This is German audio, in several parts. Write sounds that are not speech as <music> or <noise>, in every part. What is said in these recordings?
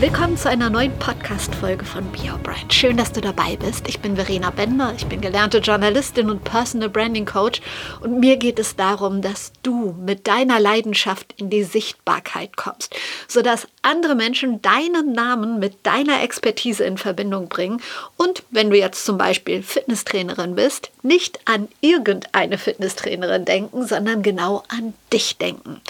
Willkommen zu einer neuen Podcast-Folge von Be Your Brand. Schön, dass du dabei bist. Ich bin Verena Bender, ich bin gelernte Journalistin und Personal Branding Coach und mir geht es darum, dass du mit deiner Leidenschaft in die Sichtbarkeit kommst, sodass andere Menschen deinen Namen mit deiner Expertise in Verbindung bringen und wenn du jetzt zum Beispiel Fitnesstrainerin bist, nicht an irgendeine Fitnesstrainerin denken, sondern genau an dich denken.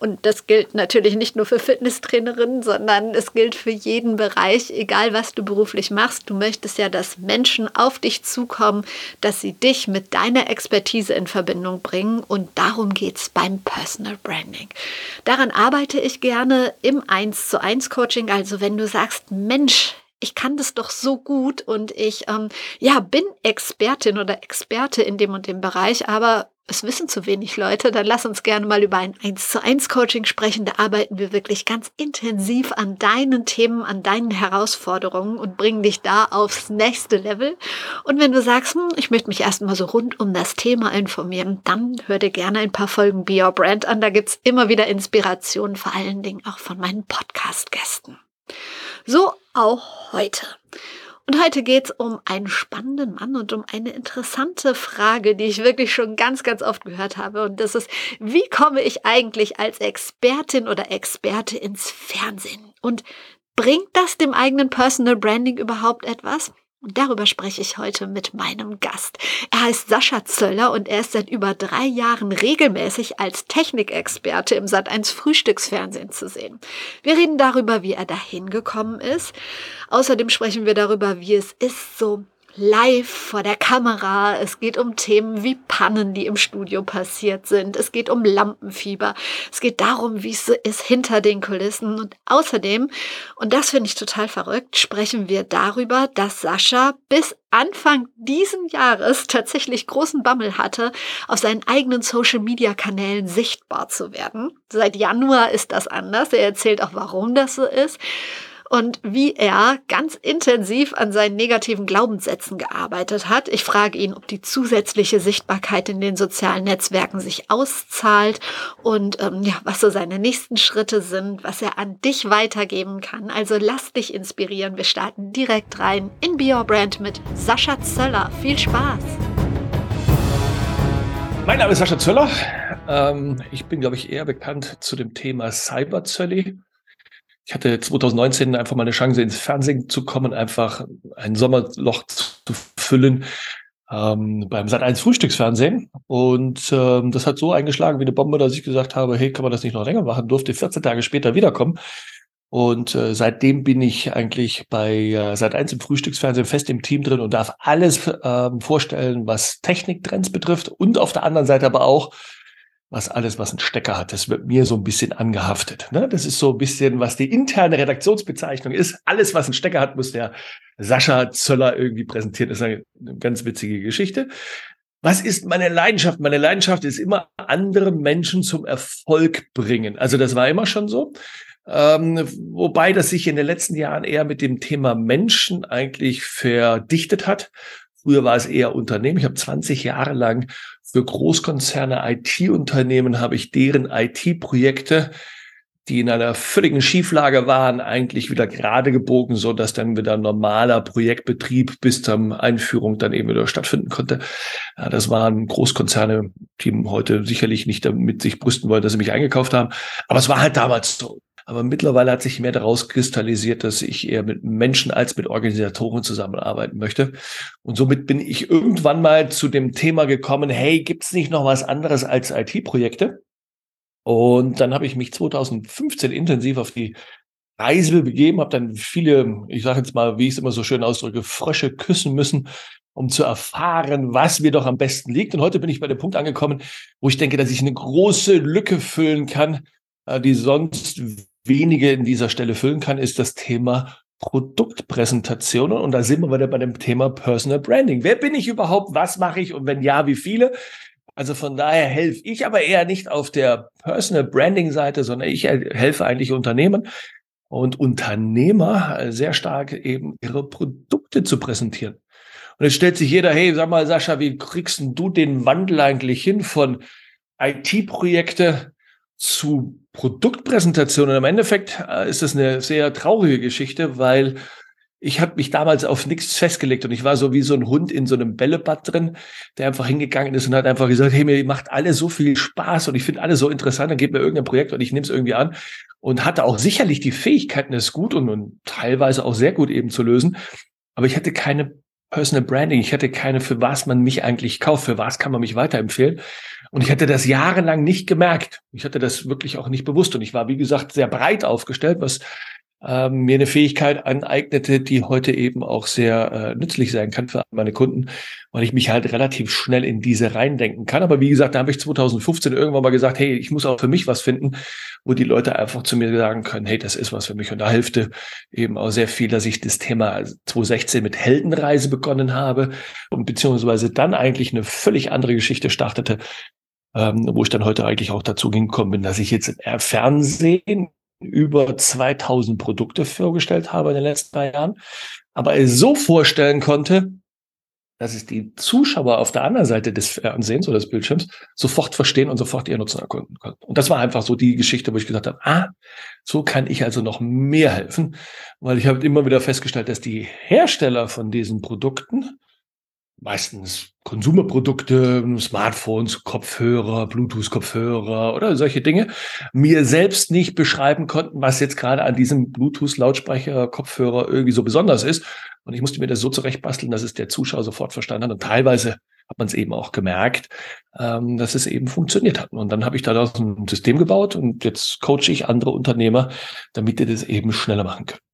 Und das gilt natürlich nicht nur für Fitnesstrainerinnen, sondern es gilt für jeden Bereich, egal was du beruflich machst. Du möchtest ja, dass Menschen auf dich zukommen, dass sie dich mit deiner Expertise in Verbindung bringen. Und darum geht es beim Personal Branding. Daran arbeite ich gerne im 1 zu 1 Coaching. Also wenn du sagst, Mensch, ich kann das doch so gut und ich ähm, ja bin Expertin oder Experte in dem und dem Bereich, aber es wissen zu wenig Leute, dann lass uns gerne mal über ein 1 zu 1 Coaching sprechen. Da arbeiten wir wirklich ganz intensiv an deinen Themen, an deinen Herausforderungen und bringen dich da aufs nächste Level. Und wenn du sagst, hm, ich möchte mich erstmal so rund um das Thema informieren, dann hör dir gerne ein paar Folgen Be Your Brand an. Da gibt's immer wieder Inspirationen, vor allen Dingen auch von meinen Podcast-Gästen. So auch heute. Und heute geht es um einen spannenden Mann und um eine interessante Frage, die ich wirklich schon ganz, ganz oft gehört habe. Und das ist, wie komme ich eigentlich als Expertin oder Experte ins Fernsehen? Und bringt das dem eigenen Personal Branding überhaupt etwas? Und darüber spreche ich heute mit meinem Gast. Er heißt Sascha Zöller und er ist seit über drei Jahren regelmäßig als Technikexperte im Sat1 Frühstücksfernsehen zu sehen. Wir reden darüber, wie er dahin gekommen ist. Außerdem sprechen wir darüber, wie es ist, so live vor der Kamera. Es geht um Themen wie Pannen, die im Studio passiert sind. Es geht um Lampenfieber. Es geht darum, wie es ist hinter den Kulissen. Und außerdem, und das finde ich total verrückt, sprechen wir darüber, dass Sascha bis Anfang diesen Jahres tatsächlich großen Bammel hatte, auf seinen eigenen Social-Media-Kanälen sichtbar zu werden. Seit Januar ist das anders. Er erzählt auch, warum das so ist und wie er ganz intensiv an seinen negativen Glaubenssätzen gearbeitet hat. Ich frage ihn, ob die zusätzliche Sichtbarkeit in den sozialen Netzwerken sich auszahlt und ähm, ja, was so seine nächsten Schritte sind, was er an dich weitergeben kann. Also lass dich inspirieren. Wir starten direkt rein in Be Your Brand mit Sascha Zöller. Viel Spaß! Mein Name ist Sascha Zöller. Ähm, ich bin, glaube ich, eher bekannt zu dem Thema Cyberzölli. Ich hatte 2019 einfach mal eine Chance, ins Fernsehen zu kommen, einfach ein Sommerloch zu füllen ähm, beim Sat1 Frühstücksfernsehen. Und ähm, das hat so eingeschlagen wie eine Bombe, dass ich gesagt habe, hey, kann man das nicht noch länger machen? Durfte 14 Tage später wiederkommen. Und äh, seitdem bin ich eigentlich bei äh, Sat1 im Frühstücksfernsehen fest im Team drin und darf alles ähm, vorstellen, was Techniktrends betrifft und auf der anderen Seite aber auch was alles, was einen Stecker hat, das wird mir so ein bisschen angehaftet. Ne? Das ist so ein bisschen, was die interne Redaktionsbezeichnung ist. Alles, was einen Stecker hat, muss der Sascha Zöller irgendwie präsentieren. Das ist eine, ganz witzige Geschichte. Was ist meine Leidenschaft? Meine Leidenschaft ist immer, andere Menschen zum Erfolg bringen. Also das war immer schon so. Ähm, wobei das sich in den letzten Jahren eher mit dem Thema Menschen eigentlich verdichtet hat. Früher war es eher Unternehmen. Ich habe 20 Jahre lang für Großkonzerne, IT-Unternehmen habe ich deren IT-Projekte, die in einer völligen Schieflage waren, eigentlich wieder gerade gebogen, so dass dann wieder normaler Projektbetrieb bis zur Einführung dann eben wieder stattfinden konnte. Ja, das waren Großkonzerne, die heute sicherlich nicht damit sich brüsten wollen, dass sie mich eingekauft haben. Aber es war halt damals so. Aber mittlerweile hat sich mehr daraus kristallisiert, dass ich eher mit Menschen als mit Organisatoren zusammenarbeiten möchte. Und somit bin ich irgendwann mal zu dem Thema gekommen, hey, gibt es nicht noch was anderes als IT-Projekte? Und dann habe ich mich 2015 intensiv auf die Reise begeben, habe dann viele, ich sage jetzt mal, wie ich es immer so schön ausdrücke, Frösche küssen müssen, um zu erfahren, was mir doch am besten liegt. Und heute bin ich bei dem Punkt angekommen, wo ich denke, dass ich eine große Lücke füllen kann, äh, die sonst wenige in dieser Stelle füllen kann, ist das Thema Produktpräsentationen. Und da sind wir wieder bei dem Thema Personal Branding. Wer bin ich überhaupt? Was mache ich? Und wenn ja, wie viele? Also von daher helfe ich aber eher nicht auf der Personal Branding Seite, sondern ich helfe eigentlich Unternehmen und Unternehmer sehr stark eben ihre Produkte zu präsentieren. Und jetzt stellt sich jeder, hey, sag mal, Sascha, wie kriegst du den Wandel eigentlich hin von IT-Projekte zu Produktpräsentationen? Im Endeffekt äh, ist das eine sehr traurige Geschichte, weil ich habe mich damals auf nichts festgelegt und ich war so wie so ein Hund in so einem Bällebad drin, der einfach hingegangen ist und hat einfach gesagt, hey, mir macht alles so viel Spaß und ich finde alles so interessant, dann gebt mir irgendein Projekt und ich nehme es irgendwie an und hatte auch sicherlich die Fähigkeiten, es gut und, und teilweise auch sehr gut eben zu lösen. Aber ich hatte keine Personal Branding. Ich hatte keine, für was man mich eigentlich kauft, für was kann man mich weiterempfehlen. Und ich hatte das jahrelang nicht gemerkt. Ich hatte das wirklich auch nicht bewusst. Und ich war, wie gesagt, sehr breit aufgestellt, was ähm, mir eine Fähigkeit aneignete, die heute eben auch sehr äh, nützlich sein kann für meine Kunden, weil ich mich halt relativ schnell in diese reindenken kann. Aber wie gesagt, da habe ich 2015 irgendwann mal gesagt, hey, ich muss auch für mich was finden, wo die Leute einfach zu mir sagen können, hey, das ist was für mich. Und da hilfte eben auch sehr viel, dass ich das Thema 2016 mit Heldenreise begonnen habe und beziehungsweise dann eigentlich eine völlig andere Geschichte startete, ähm, wo ich dann heute eigentlich auch dazu gekommen bin, dass ich jetzt im Fernsehen über 2000 Produkte vorgestellt habe in den letzten drei Jahren, aber es so vorstellen konnte, dass es die Zuschauer auf der anderen Seite des Fernsehens oder des Bildschirms sofort verstehen und sofort ihr Nutzen erkunden können. Und das war einfach so die Geschichte, wo ich gesagt habe, ah, so kann ich also noch mehr helfen, weil ich habe immer wieder festgestellt, dass die Hersteller von diesen Produkten meistens Konsumerprodukte, Smartphones, Kopfhörer, Bluetooth-Kopfhörer oder solche Dinge, mir selbst nicht beschreiben konnten, was jetzt gerade an diesem Bluetooth-Lautsprecher-Kopfhörer irgendwie so besonders ist. Und ich musste mir das so zurechtbasteln, dass es der Zuschauer sofort verstanden hat. Und teilweise hat man es eben auch gemerkt, ähm, dass es eben funktioniert hat. Und dann habe ich daraus ein System gebaut und jetzt coache ich andere Unternehmer, damit die das eben schneller machen können.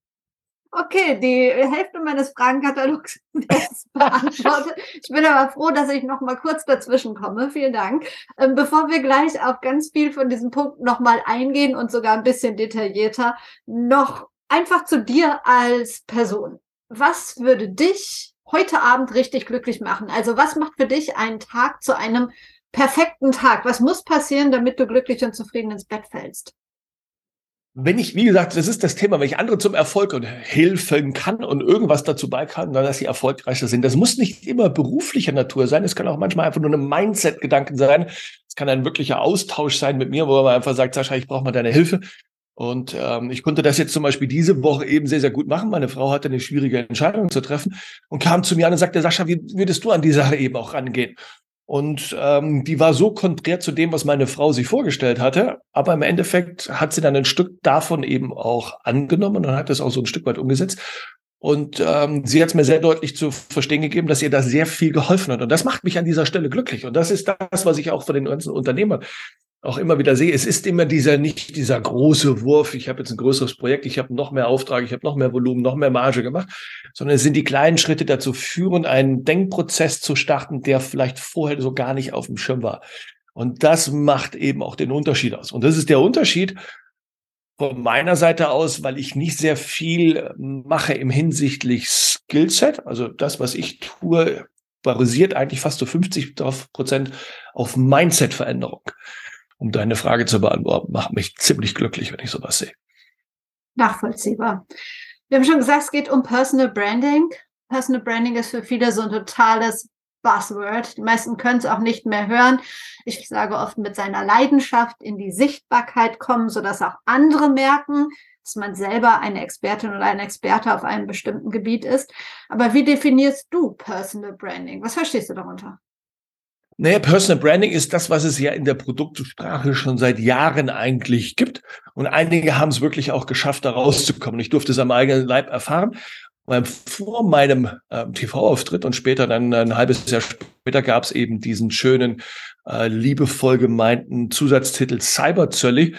Okay, die Hälfte meines Fragenkatalogs <laughs> ist beantwortet. Ich bin aber froh, dass ich noch mal kurz dazwischen komme. Vielen Dank. Ähm, bevor wir gleich auf ganz viel von diesen Punkten noch mal eingehen und sogar ein bisschen detaillierter, noch einfach zu dir als Person. Was würde dich heute Abend richtig glücklich machen? Also was macht für dich einen Tag zu einem perfekten Tag? Was muss passieren, damit du glücklich und zufrieden ins Bett fällst? Wenn ich, wie gesagt, das ist das Thema, wenn ich andere zum Erfolg und helfen kann und irgendwas dazu bei kann, dass sie erfolgreicher sind. Das muss nicht immer beruflicher Natur sein. Es kann auch manchmal einfach nur ein Mindset-Gedanken sein. Es kann ein wirklicher Austausch sein mit mir, wo man einfach sagt, Sascha, ich brauche mal deine Hilfe. Und ähm, ich konnte das jetzt zum Beispiel diese Woche eben sehr, sehr gut machen. Meine Frau hatte eine schwierige Entscheidung zu treffen und kam zu mir an und sagte, Sascha, wie würdest du an die Sache eben auch rangehen? Und ähm, die war so konträr zu dem, was meine Frau sich vorgestellt hatte. Aber im Endeffekt hat sie dann ein Stück davon eben auch angenommen und hat das auch so ein Stück weit umgesetzt. Und ähm, sie hat es mir sehr deutlich zu verstehen gegeben, dass ihr da sehr viel geholfen hat. Und das macht mich an dieser Stelle glücklich. Und das ist das, was ich auch von den ganzen Unternehmern auch immer wieder sehe, es ist immer dieser, nicht dieser große Wurf, ich habe jetzt ein größeres Projekt, ich habe noch mehr Auftrag, ich habe noch mehr Volumen, noch mehr Marge gemacht, sondern es sind die kleinen Schritte dazu führen, einen Denkprozess zu starten, der vielleicht vorher so gar nicht auf dem Schirm war. Und das macht eben auch den Unterschied aus. Und das ist der Unterschied von meiner Seite aus, weil ich nicht sehr viel mache im hinsichtlich Skillset. Also das, was ich tue, basiert eigentlich fast so 50 Prozent auf Mindset-Veränderung um deine Frage zu beantworten, macht mich ziemlich glücklich, wenn ich sowas sehe. Nachvollziehbar. Wir haben schon gesagt, es geht um Personal Branding. Personal Branding ist für viele so ein totales Buzzword. Die meisten können es auch nicht mehr hören. Ich sage oft mit seiner Leidenschaft in die Sichtbarkeit kommen, sodass auch andere merken, dass man selber eine Expertin oder ein Experte auf einem bestimmten Gebiet ist. Aber wie definierst du Personal Branding? Was verstehst du darunter? Naja, Personal Branding ist das, was es ja in der Produktsprache schon seit Jahren eigentlich gibt. Und einige haben es wirklich auch geschafft, da rauszukommen. Ich durfte es am eigenen Leib erfahren. Vor meinem äh, TV-Auftritt und später dann ein halbes Jahr später gab es eben diesen schönen, äh, liebevoll gemeinten Zusatztitel Cyberzölli,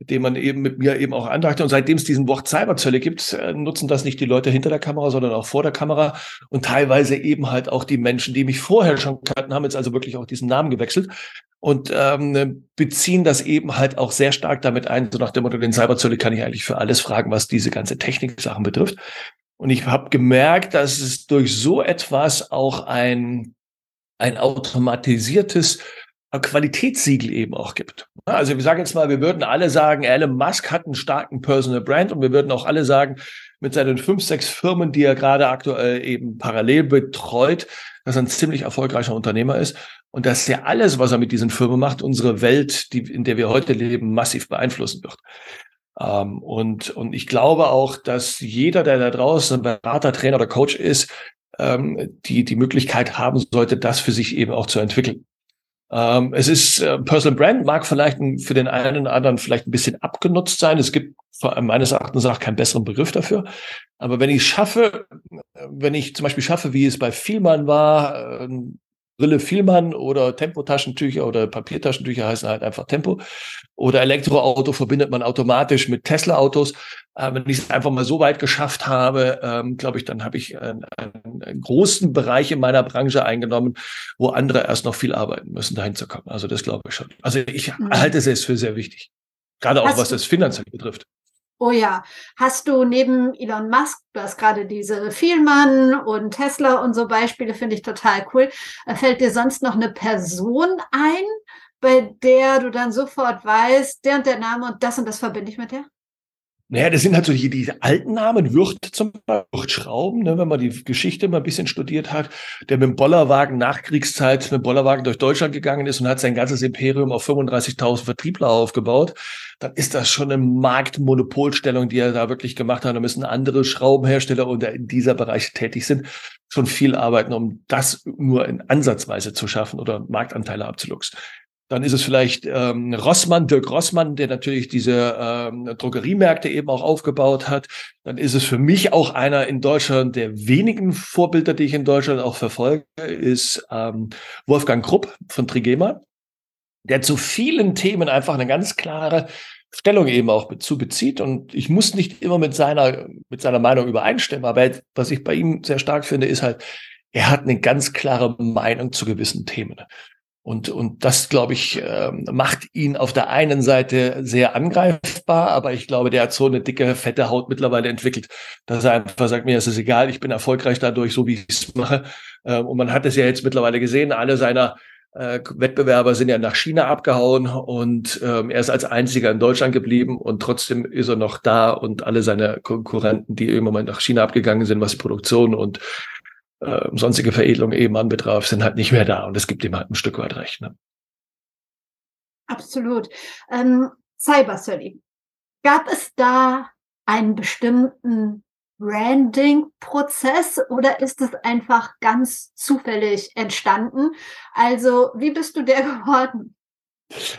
dem man eben mit mir eben auch andachte. Und seitdem es diesen Wort Cyberzölle gibt, äh, nutzen das nicht die Leute hinter der Kamera, sondern auch vor der Kamera und teilweise eben halt auch die Menschen, die mich vorher schon kannten, haben jetzt also wirklich auch diesen Namen gewechselt und ähm, beziehen das eben halt auch sehr stark damit ein, so nach dem Motto, den Cyberzölle kann ich eigentlich für alles fragen, was diese ganze Technik-Sachen betrifft. Und ich habe gemerkt, dass es durch so etwas auch ein, ein automatisiertes Qualitätssiegel eben auch gibt. Also wir sagen jetzt mal, wir würden alle sagen, Elon Musk hat einen starken Personal Brand und wir würden auch alle sagen, mit seinen fünf, sechs Firmen, die er gerade aktuell eben parallel betreut, dass er ein ziemlich erfolgreicher Unternehmer ist und dass er alles, was er mit diesen Firmen macht, unsere Welt, die, in der wir heute leben, massiv beeinflussen wird. Ähm, und, und ich glaube auch, dass jeder, der da draußen Berater, Trainer oder Coach ist, ähm, die, die Möglichkeit haben sollte, das für sich eben auch zu entwickeln. Ähm, es ist äh, Personal Brand mag vielleicht für den einen oder anderen vielleicht ein bisschen abgenutzt sein. Es gibt meines Erachtens auch keinen besseren Begriff dafür. Aber wenn ich schaffe, wenn ich zum Beispiel schaffe, wie es bei Vielmann war, äh, Brille Vielmann oder Tempotaschentücher oder Papiertaschentücher heißen halt einfach Tempo. Oder Elektroauto verbindet man automatisch mit Tesla-Autos. Äh, wenn ich es einfach mal so weit geschafft habe, ähm, glaube ich, dann habe ich einen, einen, einen, großen Bereich in meiner Branche eingenommen, wo andere erst noch viel arbeiten müssen, dahin zu kommen. Also das glaube ich schon. Also ich mhm. halte es für sehr wichtig. Gerade auch, was das finanziell betrifft. Oh ja, hast du neben Elon Musk, du hast gerade diese Vielmann und Tesla und so Beispiele, finde ich total cool. Äh, fällt dir sonst noch eine Person ein, bei der du dann sofort weißt, der und der Name und das und das verbinde ich mit der? Naja, das sind halt so die, diese alten Namen, Wirt zum Beispiel, Wirt Schrauben, ne, wenn man die Geschichte mal ein bisschen studiert hat, der mit dem Bollerwagen Nachkriegszeit mit dem Bollerwagen durch Deutschland gegangen ist und hat sein ganzes Imperium auf 35.000 Vertriebler aufgebaut, dann ist das schon eine Marktmonopolstellung, die er da wirklich gemacht hat. Da müssen andere Schraubenhersteller oder in dieser Bereich tätig sind, schon viel arbeiten, um das nur in Ansatzweise zu schaffen oder Marktanteile abzuluxen. Dann ist es vielleicht ähm, Rossmann, Dirk Rossmann, der natürlich diese ähm, Drogeriemärkte eben auch aufgebaut hat. Dann ist es für mich auch einer in Deutschland der wenigen Vorbilder, die ich in Deutschland auch verfolge, ist ähm, Wolfgang Krupp von Trigema, der zu vielen Themen einfach eine ganz klare Stellung eben auch zu bezieht. Und ich muss nicht immer mit seiner, mit seiner Meinung übereinstimmen, aber was ich bei ihm sehr stark finde, ist halt, er hat eine ganz klare Meinung zu gewissen Themen. Und, und das, glaube ich, äh, macht ihn auf der einen Seite sehr angreifbar, aber ich glaube, der hat so eine dicke, fette Haut mittlerweile entwickelt, dass er einfach sagt, mir ist es egal, ich bin erfolgreich dadurch, so wie ich es mache. Äh, und man hat es ja jetzt mittlerweile gesehen, alle seiner äh, Wettbewerber sind ja nach China abgehauen und ähm, er ist als einziger in Deutschland geblieben und trotzdem ist er noch da und alle seine Konkurrenten, die im Moment nach China abgegangen sind, was die Produktion und äh, sonstige Veredelung eben anbetraf, sind halt nicht mehr da. Und es gibt ihm halt ein Stück weit recht. Ne? Absolut. Ähm, Cyber Sully. Gab es da einen bestimmten Branding-Prozess oder ist es einfach ganz zufällig entstanden? Also, wie bist du der <laughs> geworden?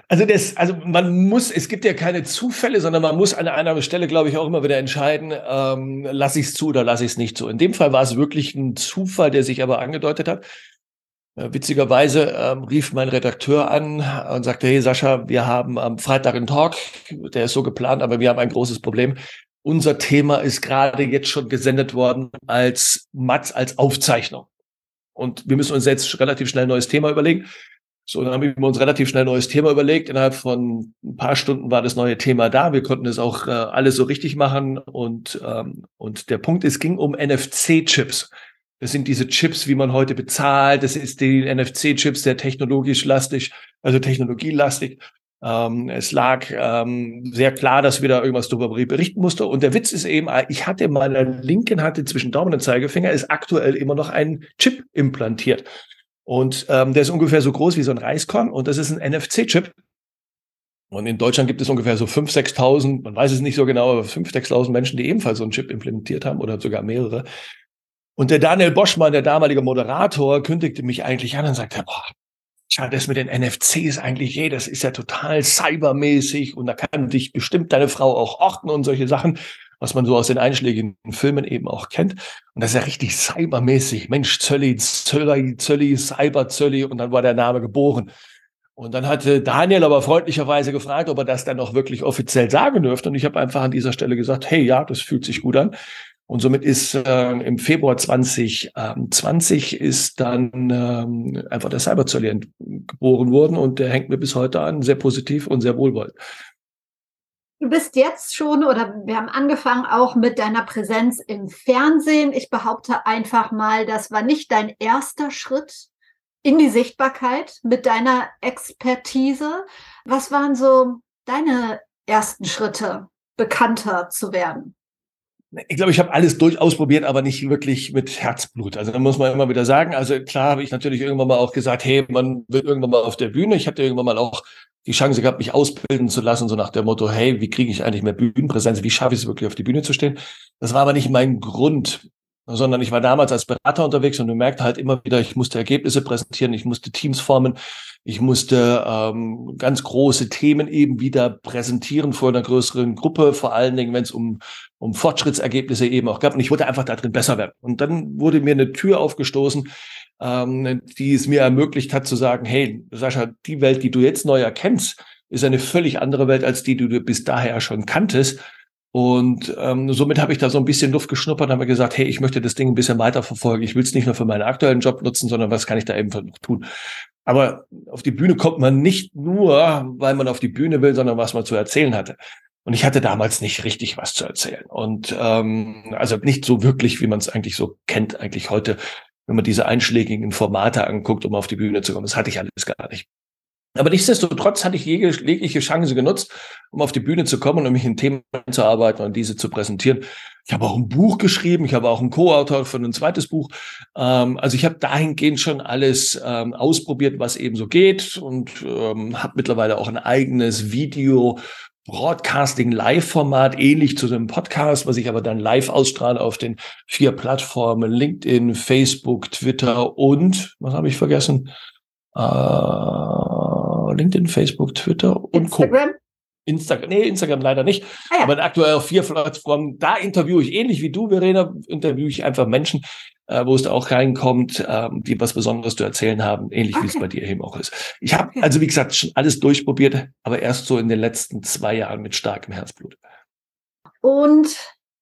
Also das, also man muss, es gibt ja keine Zufälle, sondern man muss an einer Stelle, glaube ich, auch immer wieder entscheiden, ähm, lasse ich es zu oder lasse ich es nicht zu. In dem Fall war es wirklich ein Zufall, der sich aber angedeutet hat. Äh, witzigerweise ähm, rief mein Redakteur an und sagte, hey Sascha, wir haben am Freitag einen Talk, der ist so geplant, aber wir haben ein großes Problem. Unser Thema ist gerade jetzt schon gesendet worden als Matz, als Aufzeichnung. Und wir müssen uns jetzt relativ schnell ein neues Thema überlegen. So, dann haben wir uns relativ schnell ein neues Thema überlegt. Innerhalb von ein paar Stunden war das neue Thema da. Wir konnten es auch äh, alles so richtig machen. Und, ähm, und der Punkt, es ging um NFC-Chips. Das sind diese Chips, wie man heute bezahlt. Das ist die NFC-Chips, sehr technologisch lastig, also technologielastig. Ähm, es lag ähm, sehr klar, dass wir da irgendwas darüber berichten mussten. Und der Witz ist eben, ich hatte in meiner linken Hand zwischen Daumen und Zeigefinger ist aktuell immer noch ein Chip implantiert. Und ähm, der ist ungefähr so groß wie so ein Reiskorn und das ist ein NFC-Chip. Und in Deutschland gibt es ungefähr so 5.000, 6.000, man weiß es nicht so genau, aber 5.000, 6.000 Menschen, die ebenfalls so einen Chip implementiert haben oder sogar mehrere. Und der Daniel Boschmann, der damalige Moderator, kündigte mich eigentlich an und sagte, boah, schau, das mit den NFCs eigentlich, hey, das ist ja total cybermäßig und da kann dich bestimmt deine Frau auch orten und solche Sachen was man so aus den einschlägigen Filmen eben auch kennt. Und das ist ja richtig cybermäßig. Mensch, Zölli, Zölli, Zölli, Cyber Zölli und dann war der Name geboren. Und dann hatte Daniel aber freundlicherweise gefragt, ob er das dann auch wirklich offiziell sagen dürfte. Und ich habe einfach an dieser Stelle gesagt, hey, ja, das fühlt sich gut an. Und somit ist äh, im Februar 2020 ist dann ähm, einfach der Cyberzölli geboren worden und der hängt mir bis heute an, sehr positiv und sehr wohlwollend. Du bist jetzt schon oder wir haben angefangen auch mit deiner Präsenz im Fernsehen. Ich behaupte einfach mal, das war nicht dein erster Schritt in die Sichtbarkeit mit deiner Expertise. Was waren so deine ersten Schritte, bekannter zu werden? Ich glaube, ich habe alles durch ausprobiert, aber nicht wirklich mit Herzblut. Also da muss man immer wieder sagen. Also klar habe ich natürlich irgendwann mal auch gesagt, hey, man wird irgendwann mal auf der Bühne. Ich hatte irgendwann mal auch die Chance gehabt, mich ausbilden zu lassen, so nach dem Motto, hey, wie kriege ich eigentlich mehr Bühnenpräsenz? Wie schaffe ich es wirklich auf die Bühne zu stehen? Das war aber nicht mein Grund, sondern ich war damals als Berater unterwegs und du merkte halt immer wieder, ich musste Ergebnisse präsentieren, ich musste Teams formen, ich musste ähm, ganz große Themen eben wieder präsentieren vor einer größeren Gruppe, vor allen Dingen, wenn es um, um Fortschrittsergebnisse eben auch gab. Und ich wollte einfach da drin besser werden. Und dann wurde mir eine Tür aufgestoßen, ähm, die es mir ermöglicht hat zu sagen, hey, Sascha, die Welt, die du jetzt neu erkennst, ist eine völlig andere Welt als die, die du bis daher schon kanntest. Und ähm, somit habe ich da so ein bisschen Luft geschnuppert habe gesagt, hey, ich möchte das Ding ein bisschen weiter verfolgen. Ich will es nicht nur für meinen aktuellen Job nutzen, sondern was kann ich da eben noch tun? Aber auf die Bühne kommt man nicht nur, weil man auf die Bühne will, sondern was man zu erzählen hatte. Und ich hatte damals nicht richtig was zu erzählen. Und ähm, also nicht so wirklich, wie man es eigentlich so kennt, eigentlich heute, wenn man diese einschlägigen Formate anguckt, um auf die Bühne zu kommen. Das hatte ich alles gar nicht. Aber nichtsdestotrotz hatte ich jegliche Chance genutzt, um auf die Bühne zu kommen und um mich in Themen zu arbeiten und diese zu präsentieren. Ich habe auch ein Buch geschrieben, ich habe auch einen Co-Autor für ein zweites Buch. Ähm, also ich habe dahingehend schon alles ähm, ausprobiert, was eben so geht und ähm, habe mittlerweile auch ein eigenes Video Broadcasting Live-Format, ähnlich zu einem Podcast, was ich aber dann live ausstrahle auf den vier Plattformen LinkedIn, Facebook, Twitter und, was habe ich vergessen? Äh, LinkedIn, Facebook, Twitter und Instagram? Co. Instagram, nee, Instagram leider nicht. Ah, ja. Aber aktuell auf vier Plattformen. Da interviewe ich ähnlich wie du, Verena, interviewe ich einfach Menschen, äh, wo es da auch reinkommt, äh, die was Besonderes zu erzählen haben, ähnlich okay. wie es bei dir eben auch ist. Ich habe also wie gesagt schon alles durchprobiert, aber erst so in den letzten zwei Jahren mit starkem Herzblut. Und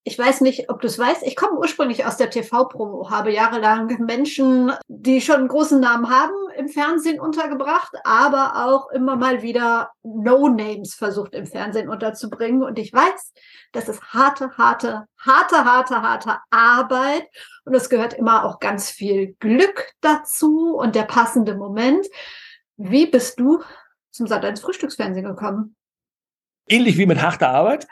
ich weiß nicht, ob du es weißt, ich komme ursprünglich aus der TV-Promo, habe jahrelang Menschen, die schon einen großen Namen haben, im Fernsehen untergebracht, aber auch immer mal wieder No-Names versucht im Fernsehen unterzubringen. Und ich weiß, das ist harte, harte, harte, harte, harte Arbeit. Und es gehört immer auch ganz viel Glück dazu und der passende Moment. Wie bist du zum Sat 1 Frühstücksfernsehen gekommen? Ähnlich wie mit harter Arbeit.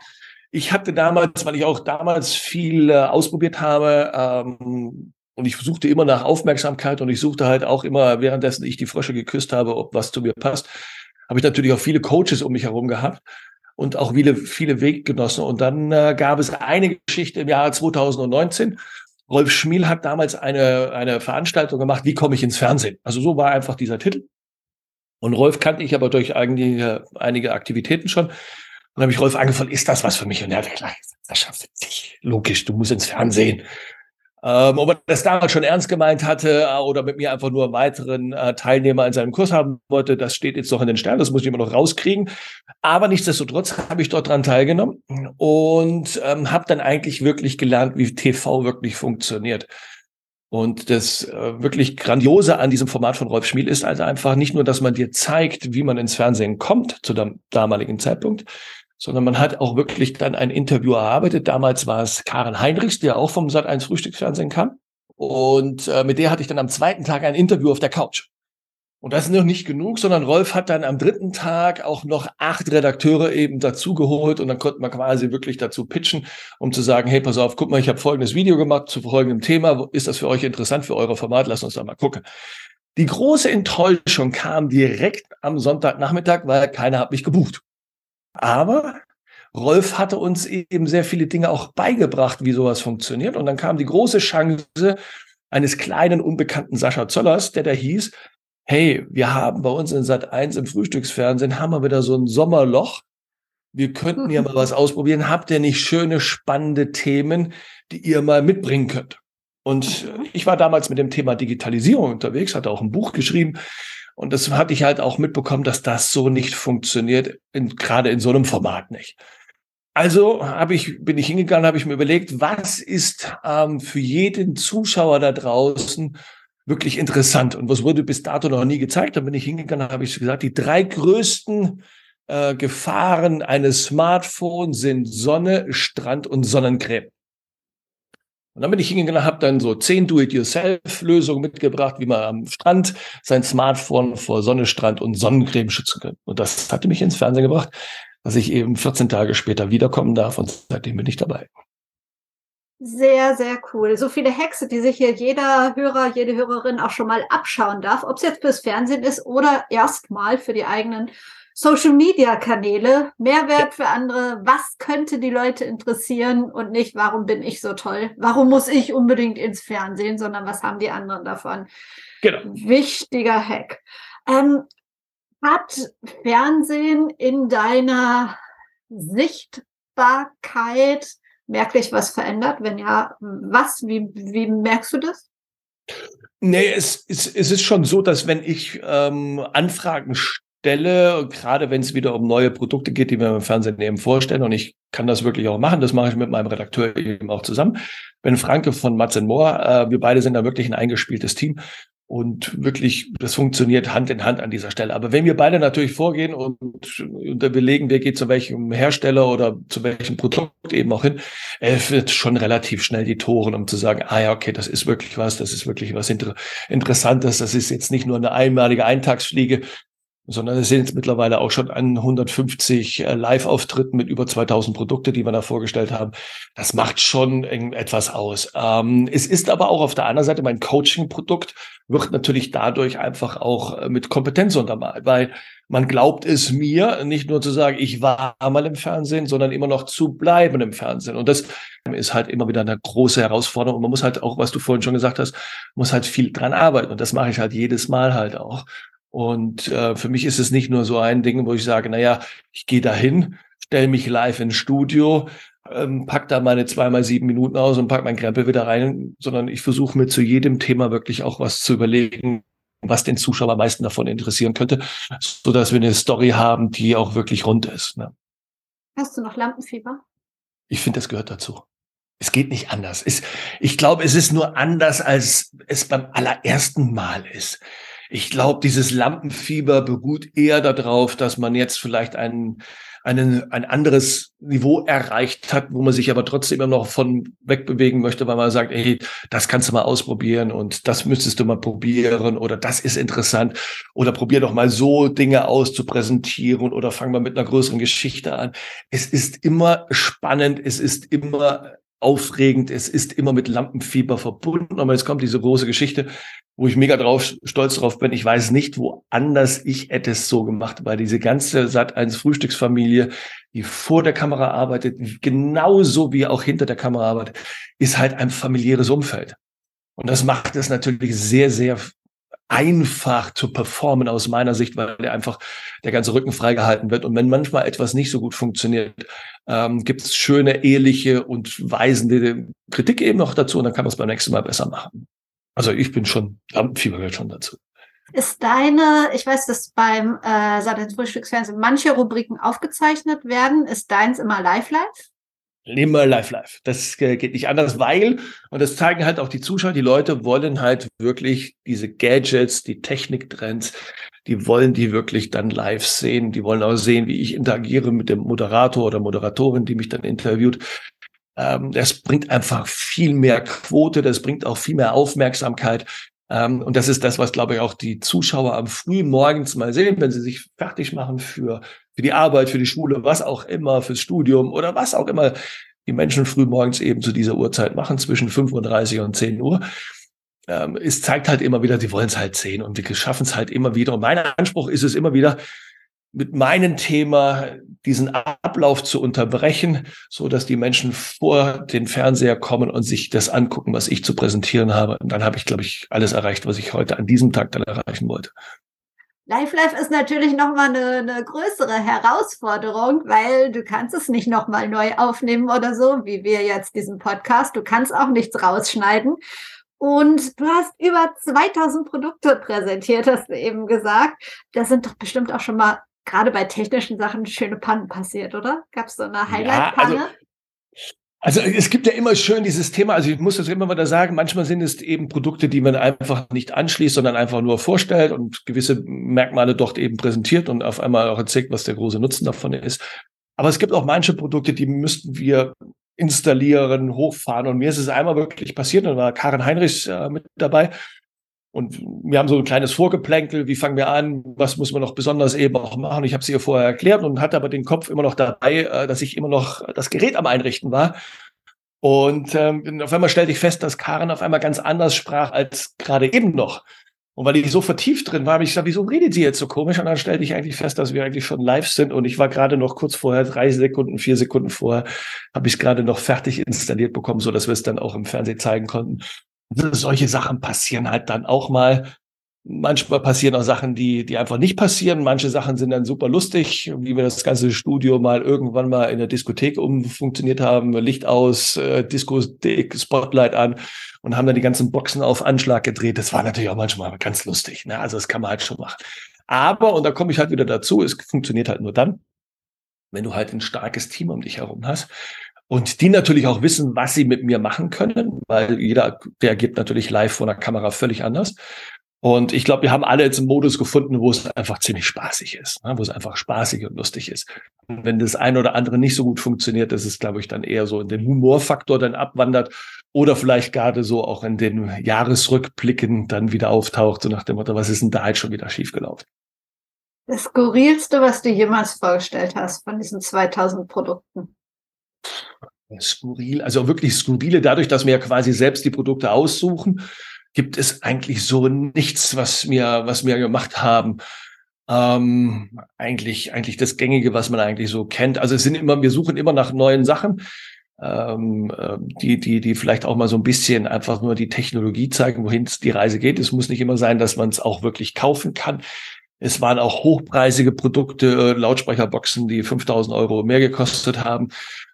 Ich hatte damals, weil ich auch damals viel äh, ausprobiert habe, ähm, und ich suchte immer nach Aufmerksamkeit und ich suchte halt auch immer, währenddessen ich die Frösche geküsst habe, ob was zu mir passt, habe ich natürlich auch viele Coaches um mich herum gehabt und auch viele, viele Weggenossen. Und dann äh, gab es eine Geschichte im Jahre 2019. Rolf Schmiel hat damals eine, eine Veranstaltung gemacht, wie komme ich ins Fernsehen? Also so war einfach dieser Titel. Und Rolf kannte ich aber durch einige, einige Aktivitäten schon. Dann habe ich Rolf angefallen, ist das was für mich? Und er hat gesagt, das schaffst du nicht. Logisch, du musst ins Fernsehen. Ähm, ob er das damals schon ernst gemeint hatte äh, oder mit mir einfach nur einen weiteren äh, Teilnehmer in seinem Kurs haben wollte, das steht jetzt noch in den Sternen, das muss ich immer noch rauskriegen. Aber nichtsdestotrotz habe ich dort dran teilgenommen und ähm, habe dann eigentlich wirklich gelernt, wie TV wirklich funktioniert. Und das äh, wirklich Grandiose an diesem Format von Rolf Schmiel ist also einfach nicht nur, dass man dir zeigt, wie man ins Fernsehen kommt zu dem damaligen Zeitpunkt, sondern man hat auch wirklich dann ein Interview erarbeitet. Damals war es Karen Heinrichs, der auch vom Sat1 Frühstücksfernsehen kam. Und äh, mit der hatte ich dann am zweiten Tag ein Interview auf der Couch. Und das ist noch nicht genug, sondern Rolf hat dann am dritten Tag auch noch acht Redakteure eben dazugeholt und dann konnte man quasi wirklich dazu pitchen, um zu sagen, hey, pass auf, guck mal, ich habe folgendes Video gemacht zu folgendem Thema. Ist das für euch interessant für euer Format? Lass uns da mal gucken. Die große Enttäuschung kam direkt am Sonntagnachmittag, weil keiner hat mich gebucht. Aber Rolf hatte uns eben sehr viele Dinge auch beigebracht, wie sowas funktioniert. Und dann kam die große Chance eines kleinen, unbekannten Sascha Zöllers, der da hieß, hey, wir haben bei uns in Sat 1 im Frühstücksfernsehen, haben wir wieder so ein Sommerloch. Wir könnten ja mal <laughs> was ausprobieren. Habt ihr nicht schöne, spannende Themen, die ihr mal mitbringen könnt? Und ich war damals mit dem Thema Digitalisierung unterwegs, hatte auch ein Buch geschrieben. Und das hatte ich halt auch mitbekommen, dass das so nicht funktioniert, in, gerade in so einem Format nicht. Also habe ich, bin ich hingegangen, habe ich mir überlegt, was ist ähm, für jeden Zuschauer da draußen wirklich interessant und was wurde bis dato noch nie gezeigt. Dann bin ich hingegangen, habe ich gesagt, die drei größten äh, Gefahren eines Smartphones sind Sonne, Strand und Sonnencreme. Und dann bin ich hingegangen, habe dann so zehn Do-it-yourself-Lösungen mitgebracht, wie man am Strand sein Smartphone vor Sonne, Strand und Sonnencreme schützen kann. Und das hatte mich ins Fernsehen gebracht, dass ich eben 14 Tage später wiederkommen darf und seitdem bin ich dabei. Sehr, sehr cool. So viele Hexe, die sich hier jeder Hörer, jede Hörerin auch schon mal abschauen darf, ob es jetzt fürs Fernsehen ist oder erstmal für die eigenen Social Media Kanäle. Mehrwert ja. für andere. Was könnte die Leute interessieren und nicht, warum bin ich so toll? Warum muss ich unbedingt ins Fernsehen, sondern was haben die anderen davon? Genau. Wichtiger Hack. Ähm, hat Fernsehen in deiner Sichtbarkeit merklich was verändert? Wenn ja, was? Wie, wie merkst du das? Nee, es, es, es ist schon so, dass wenn ich ähm, Anfragen stelle, gerade wenn es wieder um neue Produkte geht, die wir im Fernsehen eben vorstellen, und ich kann das wirklich auch machen, das mache ich mit meinem Redakteur eben auch zusammen. Wenn Franke von Mats Moore, äh, wir beide sind da wirklich ein eingespieltes Team. Und wirklich, das funktioniert Hand in Hand an dieser Stelle. Aber wenn wir beide natürlich vorgehen und, und überlegen, wer geht zu welchem Hersteller oder zu welchem Produkt eben auch hin, wird schon relativ schnell die Toren, um zu sagen, ah ja, okay, das ist wirklich was, das ist wirklich was Inter Interessantes, das ist jetzt nicht nur eine einmalige Eintagsfliege, sondern es sind jetzt mittlerweile auch schon an 150 äh, Live-Auftritten mit über 2000 Produkte, die wir da vorgestellt haben. Das macht schon etwas aus. Ähm, es ist aber auch auf der anderen Seite mein Coaching-Produkt wird natürlich dadurch einfach auch äh, mit Kompetenz untermalt, weil man glaubt es mir, nicht nur zu sagen, ich war mal im Fernsehen, sondern immer noch zu bleiben im Fernsehen. Und das ist halt immer wieder eine große Herausforderung. Und man muss halt auch, was du vorhin schon gesagt hast, muss halt viel dran arbeiten. Und das mache ich halt jedes Mal halt auch. Und äh, für mich ist es nicht nur so ein Ding, wo ich sage, na ja, ich gehe dahin, stelle mich live ins Studio, ähm, pack da meine zweimal sieben Minuten aus und pack mein Krempel wieder rein, sondern ich versuche mir zu jedem Thema wirklich auch was zu überlegen, was den Zuschauer am meisten davon interessieren könnte, so dass wir eine Story haben, die auch wirklich rund ist. Ne? Hast du noch Lampenfieber? Ich finde, das gehört dazu. Es geht nicht anders. Es, ich glaube, es ist nur anders, als es beim allerersten Mal ist. Ich glaube, dieses Lampenfieber beruht eher darauf, dass man jetzt vielleicht ein, einen, ein anderes Niveau erreicht hat, wo man sich aber trotzdem immer noch von wegbewegen möchte, weil man sagt, ey, das kannst du mal ausprobieren und das müsstest du mal probieren oder das ist interessant oder probier doch mal so Dinge aus zu präsentieren oder fang mal mit einer größeren Geschichte an. Es ist immer spannend, es ist immer aufregend, es ist immer mit Lampenfieber verbunden, aber jetzt kommt diese große Geschichte, wo ich mega drauf, stolz drauf bin. Ich weiß nicht, woanders ich hätte es so gemacht, weil diese ganze Sat 1 Frühstücksfamilie, die vor der Kamera arbeitet, genauso wie auch hinter der Kamera arbeitet, ist halt ein familiäres Umfeld. Und das macht es natürlich sehr, sehr einfach zu performen aus meiner Sicht, weil einfach der ganze Rücken freigehalten wird. Und wenn manchmal etwas nicht so gut funktioniert, ähm, gibt es schöne, ehrliche und weisende Kritik eben noch dazu und dann kann man es beim nächsten Mal besser machen. Also ich bin schon, Lampenfieber gehört schon dazu. Ist deine, ich weiß, dass beim äh, Sat Frühstücksfernsehen manche Rubriken aufgezeichnet werden. Ist deins immer live-live? Immer live, live. Das äh, geht nicht anders, weil, und das zeigen halt auch die Zuschauer, die Leute wollen halt wirklich diese Gadgets, die Techniktrends, die wollen die wirklich dann live sehen. Die wollen auch sehen, wie ich interagiere mit dem Moderator oder Moderatorin, die mich dann interviewt. Ähm, das bringt einfach viel mehr Quote, das bringt auch viel mehr Aufmerksamkeit. Ähm, und das ist das, was, glaube ich, auch die Zuschauer am frühen Morgens mal sehen, wenn sie sich fertig machen für für die Arbeit, für die Schule, was auch immer, fürs Studium oder was auch immer die Menschen früh morgens eben zu dieser Uhrzeit machen, zwischen 5.30 und 10 Uhr. Ähm, es zeigt halt immer wieder, sie wollen es halt sehen und wir schaffen es halt immer wieder. Und mein Anspruch ist es immer wieder, mit meinem Thema diesen Ablauf zu unterbrechen, so dass die Menschen vor den Fernseher kommen und sich das angucken, was ich zu präsentieren habe. Und dann habe ich, glaube ich, alles erreicht, was ich heute an diesem Tag dann erreichen wollte. Live Life ist natürlich nochmal eine, eine größere Herausforderung, weil du kannst es nicht nochmal neu aufnehmen oder so, wie wir jetzt diesen Podcast. Du kannst auch nichts rausschneiden. Und du hast über 2000 Produkte präsentiert, hast du eben gesagt. Das sind doch bestimmt auch schon mal gerade bei technischen Sachen schöne Pannen passiert, oder? Gab es so eine Highlight-Panne? Ja, also also es gibt ja immer schön dieses Thema, also ich muss das immer wieder sagen, manchmal sind es eben Produkte, die man einfach nicht anschließt, sondern einfach nur vorstellt und gewisse Merkmale dort eben präsentiert und auf einmal auch erzählt, was der große Nutzen davon ist. Aber es gibt auch manche Produkte, die müssten wir installieren, hochfahren. Und mir ist es einmal wirklich passiert, und da war Karin Heinrichs äh, mit dabei. Und wir haben so ein kleines Vorgeplänkel, wie fangen wir an, was muss man noch besonders eben auch machen. Ich habe sie ihr vorher erklärt und hatte aber den Kopf immer noch dabei, äh, dass ich immer noch das Gerät am Einrichten war. Und ähm, auf einmal stellte ich fest, dass Karen auf einmal ganz anders sprach als gerade eben noch. Und weil ich so vertieft drin war, habe ich gesagt, wieso redet sie jetzt so komisch? Und dann stellte ich eigentlich fest, dass wir eigentlich schon live sind. Und ich war gerade noch kurz vorher, drei Sekunden, vier Sekunden vorher, habe ich es gerade noch fertig installiert bekommen, so dass wir es dann auch im Fernsehen zeigen konnten. Solche Sachen passieren halt dann auch mal. Manchmal passieren auch Sachen, die, die einfach nicht passieren. Manche Sachen sind dann super lustig, wie wir das ganze Studio mal irgendwann mal in der Diskothek umfunktioniert haben. Licht aus, äh, Diskothek, Spotlight an und haben dann die ganzen Boxen auf Anschlag gedreht. Das war natürlich auch manchmal ganz lustig. Ne? Also das kann man halt schon machen. Aber, und da komme ich halt wieder dazu, es funktioniert halt nur dann, wenn du halt ein starkes Team um dich herum hast. Und die natürlich auch wissen, was sie mit mir machen können, weil jeder reagiert natürlich live vor der Kamera völlig anders. Und ich glaube, wir haben alle jetzt einen Modus gefunden, wo es einfach ziemlich spaßig ist, ne? wo es einfach spaßig und lustig ist. Und wenn das eine oder andere nicht so gut funktioniert, ist, glaube ich, dann eher so in den Humorfaktor dann abwandert oder vielleicht gerade so auch in den Jahresrückblicken dann wieder auftaucht, so nach dem Motto, was ist denn da halt schon wieder schiefgelaufen? Das Skurrilste, was du jemals vorgestellt hast von diesen 2000 Produkten? Skurril, also wirklich skurrile, dadurch, dass wir ja quasi selbst die Produkte aussuchen gibt es eigentlich so nichts, was wir, was wir gemacht haben. Ähm, eigentlich, eigentlich das Gängige, was man eigentlich so kennt. Also es sind immer, wir suchen immer nach neuen Sachen, ähm, äh, die, die, die vielleicht auch mal so ein bisschen einfach nur die Technologie zeigen, wohin die Reise geht. Es muss nicht immer sein, dass man es auch wirklich kaufen kann. Es waren auch hochpreisige Produkte, äh, Lautsprecherboxen, die 5000 Euro mehr gekostet haben.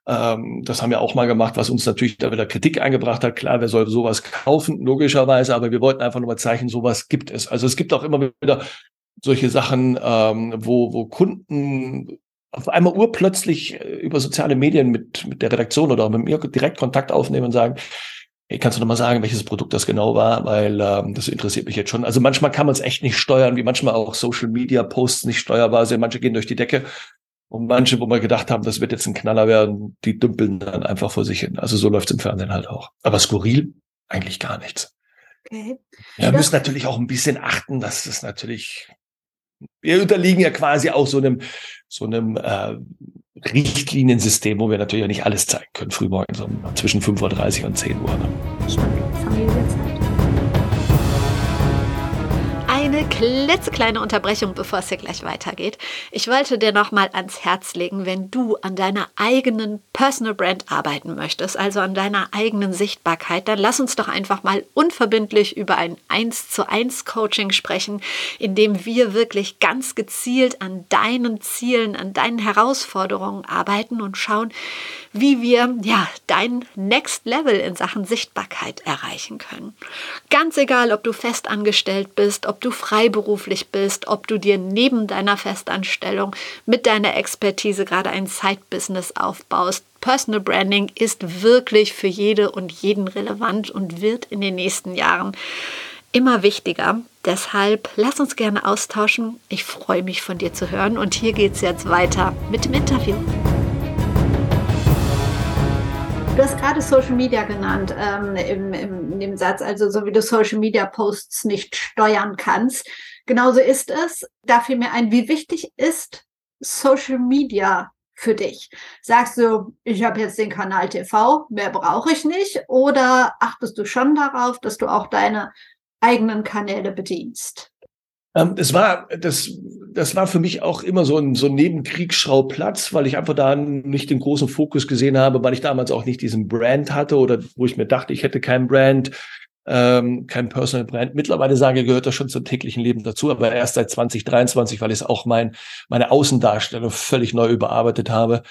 Ähm, das haben wir auch mal gemacht, was uns natürlich da wieder Kritik eingebracht hat. Klar, wer soll sowas kaufen, logischerweise, aber wir wollten einfach nur mal zeichnen, sowas gibt es. Also es gibt auch immer wieder solche Sachen, ähm, wo, wo Kunden auf einmal urplötzlich äh, über soziale Medien mit, mit der Redaktion oder mit mir direkt Kontakt aufnehmen und sagen, kannst du noch mal sagen, welches Produkt das genau war, weil ähm, das interessiert mich jetzt schon. Also manchmal kann man es echt nicht steuern, wie manchmal auch Social Media Posts nicht steuerbar sind. Manche gehen durch die Decke und manche, wo wir gedacht haben, das wird jetzt ein Knaller werden, die dümpeln dann einfach vor sich hin. Also so läuft es im Fernsehen halt auch. Aber skurril eigentlich gar nichts. Okay. Wir müssen natürlich auch ein bisschen achten, dass es natürlich, wir unterliegen ja quasi auch so einem, so einem äh, Richtliniensystem, wo wir natürlich auch nicht alles zeigen können, frühmorgens um zwischen 5.30 Uhr und 10 Uhr. Ne? Klitzekleine Unterbrechung, bevor es hier gleich weitergeht. Ich wollte dir noch mal ans Herz legen, wenn du an deiner eigenen Personal Brand arbeiten möchtest, also an deiner eigenen Sichtbarkeit, dann lass uns doch einfach mal unverbindlich über ein 1 zu 1 Coaching sprechen, in dem wir wirklich ganz gezielt an deinen Zielen, an deinen Herausforderungen arbeiten und schauen, wie wir ja dein Next Level in Sachen Sichtbarkeit erreichen können. Ganz egal, ob du festangestellt bist, ob du freiberuflich bist, ob du dir neben deiner Festanstellung mit deiner Expertise gerade ein Side-Business aufbaust. Personal Branding ist wirklich für jede und jeden relevant und wird in den nächsten Jahren immer wichtiger. Deshalb lass uns gerne austauschen. Ich freue mich von dir zu hören und hier geht es jetzt weiter mit dem Interview. Hast gerade Social Media genannt ähm, im, im, in Satz, also so wie du Social Media Posts nicht steuern kannst. Genauso ist es. Da fiel mir ein, wie wichtig ist Social Media für dich? Sagst du, ich habe jetzt den Kanal TV, mehr brauche ich nicht? Oder achtest du schon darauf, dass du auch deine eigenen Kanäle bedienst? Ähm, das war, das, das war für mich auch immer so ein, so ein Nebenkriegsschauplatz, weil ich einfach da nicht den großen Fokus gesehen habe, weil ich damals auch nicht diesen Brand hatte oder wo ich mir dachte, ich hätte keinen Brand, ähm, kein Personal Brand. Mittlerweile sage, gehört das schon zum täglichen Leben dazu, aber erst seit 2023, weil ich es auch mein, meine Außendarstellung völlig neu überarbeitet habe.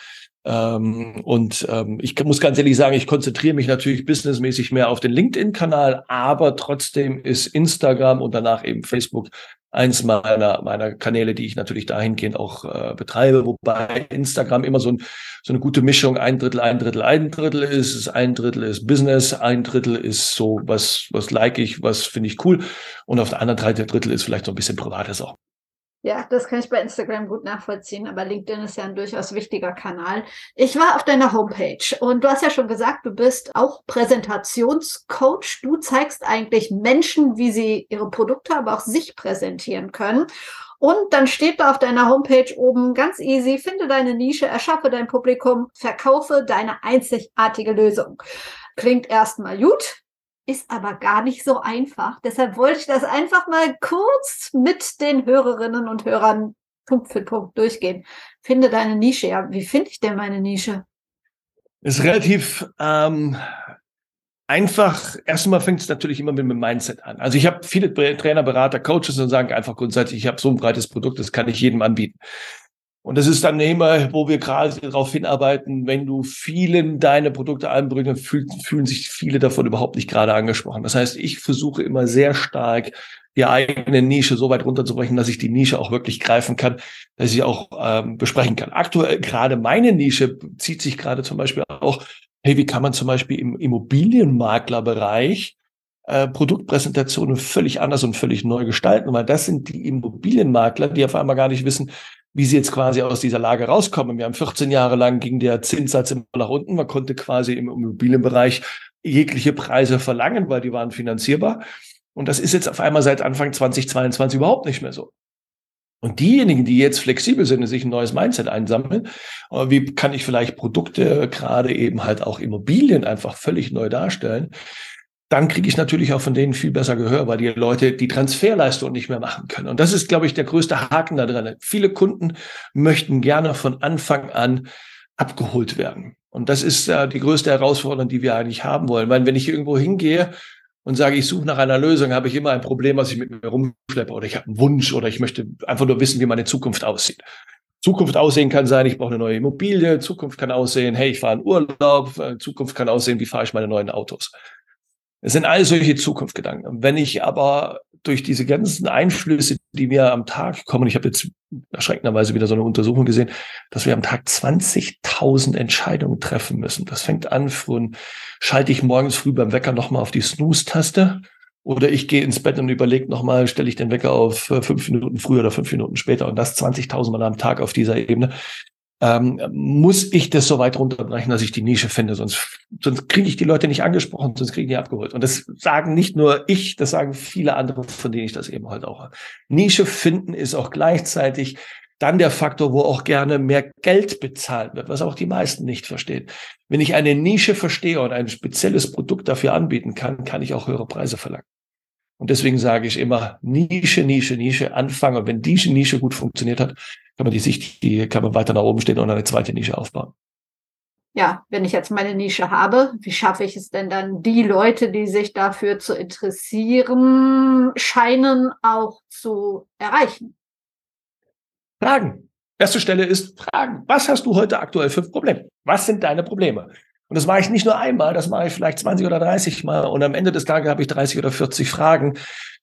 Ähm, und ähm, ich muss ganz ehrlich sagen, ich konzentriere mich natürlich businessmäßig mehr auf den LinkedIn-Kanal, aber trotzdem ist Instagram und danach eben Facebook eins meiner, meiner Kanäle, die ich natürlich dahingehend auch äh, betreibe, wobei Instagram immer so, ein, so eine gute Mischung, ein Drittel, ein Drittel, ein Drittel ist, ein Drittel ist Business, ein Drittel ist so, was, was like ich, was finde ich cool und auf der anderen Seite Drittel ist vielleicht so ein bisschen privates auch. Ja, das kann ich bei Instagram gut nachvollziehen, aber LinkedIn ist ja ein durchaus wichtiger Kanal. Ich war auf deiner Homepage und du hast ja schon gesagt, du bist auch Präsentationscoach. Du zeigst eigentlich Menschen, wie sie ihre Produkte, aber auch sich präsentieren können. Und dann steht da auf deiner Homepage oben ganz easy, finde deine Nische, erschaffe dein Publikum, verkaufe deine einzigartige Lösung. Klingt erstmal gut, ist aber gar nicht so einfach. Deshalb wollte ich das einfach mal kurz mit den Hörerinnen und Hörern Punkt für Punkt durchgehen. Finde deine Nische. Ja, wie finde ich denn meine Nische? Ist relativ ähm, einfach. Erstmal fängt es natürlich immer mit dem Mindset an. Also ich habe viele Trainer, Berater, Coaches und sagen einfach grundsätzlich, ich habe so ein breites Produkt, das kann ich jedem anbieten. Und das ist dann immer, wo wir gerade darauf hinarbeiten, wenn du vielen deine Produkte anbringst, fühlen, fühlen sich viele davon überhaupt nicht gerade angesprochen. Das heißt, ich versuche immer sehr stark, die eigene Nische so weit runterzubrechen, dass ich die Nische auch wirklich greifen kann, dass ich auch ähm, besprechen kann. Aktuell gerade meine Nische zieht sich gerade zum Beispiel auch, hey, wie kann man zum Beispiel im Immobilienmaklerbereich äh, Produktpräsentationen völlig anders und völlig neu gestalten, weil das sind die Immobilienmakler, die auf einmal gar nicht wissen, wie sie jetzt quasi aus dieser Lage rauskommen. Wir haben 14 Jahre lang ging der Zinssatz immer nach unten. Man konnte quasi im Immobilienbereich jegliche Preise verlangen, weil die waren finanzierbar. Und das ist jetzt auf einmal seit Anfang 2022 überhaupt nicht mehr so. Und diejenigen, die jetzt flexibel sind und sich ein neues Mindset einsammeln, äh, wie kann ich vielleicht Produkte, gerade eben halt auch Immobilien einfach völlig neu darstellen, dann kriege ich natürlich auch von denen viel besser Gehör, weil die Leute die Transferleistung nicht mehr machen können. Und das ist, glaube ich, der größte Haken da drin. Viele Kunden möchten gerne von Anfang an abgeholt werden. Und das ist äh, die größte Herausforderung, die wir eigentlich haben wollen. Weil wenn ich irgendwo hingehe und sage, ich suche nach einer Lösung, habe ich immer ein Problem, was ich mit mir rumschleppe oder ich habe einen Wunsch oder ich möchte einfach nur wissen, wie meine Zukunft aussieht. Zukunft aussehen kann sein, ich brauche eine neue Immobilie. Zukunft kann aussehen, hey, ich fahre in Urlaub. Äh, Zukunft kann aussehen, wie fahre ich meine neuen Autos. Es sind all solche Zukunftsgedanken. Wenn ich aber durch diese ganzen Einflüsse, die mir am Tag kommen, ich habe jetzt erschreckenderweise wieder so eine Untersuchung gesehen, dass wir am Tag 20.000 Entscheidungen treffen müssen. Das fängt an von, schalte ich morgens früh beim Wecker nochmal auf die Snooze-Taste oder ich gehe ins Bett und überlege nochmal, stelle ich den Wecker auf äh, fünf Minuten früher oder fünf Minuten später und das 20.000 Mal am Tag auf dieser Ebene ähm, muss ich das so weit runterbrechen, dass ich die Nische finde. Sonst, sonst kriege ich die Leute nicht angesprochen, sonst kriege ich die abgeholt. Und das sagen nicht nur ich, das sagen viele andere, von denen ich das eben halt auch habe. Nische finden ist auch gleichzeitig dann der Faktor, wo auch gerne mehr Geld bezahlt wird, was auch die meisten nicht verstehen. Wenn ich eine Nische verstehe und ein spezielles Produkt dafür anbieten kann, kann ich auch höhere Preise verlangen. Und deswegen sage ich immer Nische, Nische, Nische anfangen. Und wenn diese Nische gut funktioniert hat, kann man die Sicht, die kann man weiter nach oben stehen und eine zweite Nische aufbauen. Ja, wenn ich jetzt meine Nische habe, wie schaffe ich es denn dann, die Leute, die sich dafür zu interessieren scheinen, auch zu erreichen? Fragen. Erste Stelle ist Fragen. Was hast du heute aktuell für Probleme? Was sind deine Probleme? Und das mache ich nicht nur einmal, das mache ich vielleicht 20 oder 30 Mal. Und am Ende des Tages habe ich 30 oder 40 Fragen,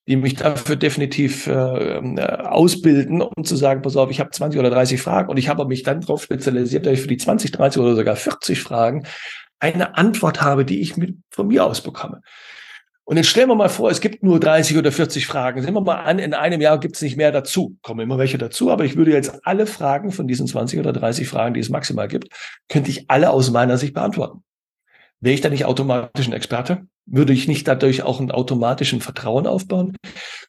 die mich dafür definitiv äh, äh, ausbilden, um zu sagen, pass auf, ich habe 20 oder 30 Fragen und ich habe mich dann darauf spezialisiert, dass ich für die 20, 30 oder sogar 40 Fragen eine Antwort habe, die ich mit, von mir aus bekomme. Und jetzt stellen wir mal vor, es gibt nur 30 oder 40 Fragen. Sehen wir mal an, in einem Jahr gibt es nicht mehr dazu. Kommen immer welche dazu, aber ich würde jetzt alle Fragen von diesen 20 oder 30 Fragen, die es maximal gibt, könnte ich alle aus meiner Sicht beantworten. Wäre ich da nicht automatisch ein Experte? Würde ich nicht dadurch auch einen automatischen Vertrauen aufbauen?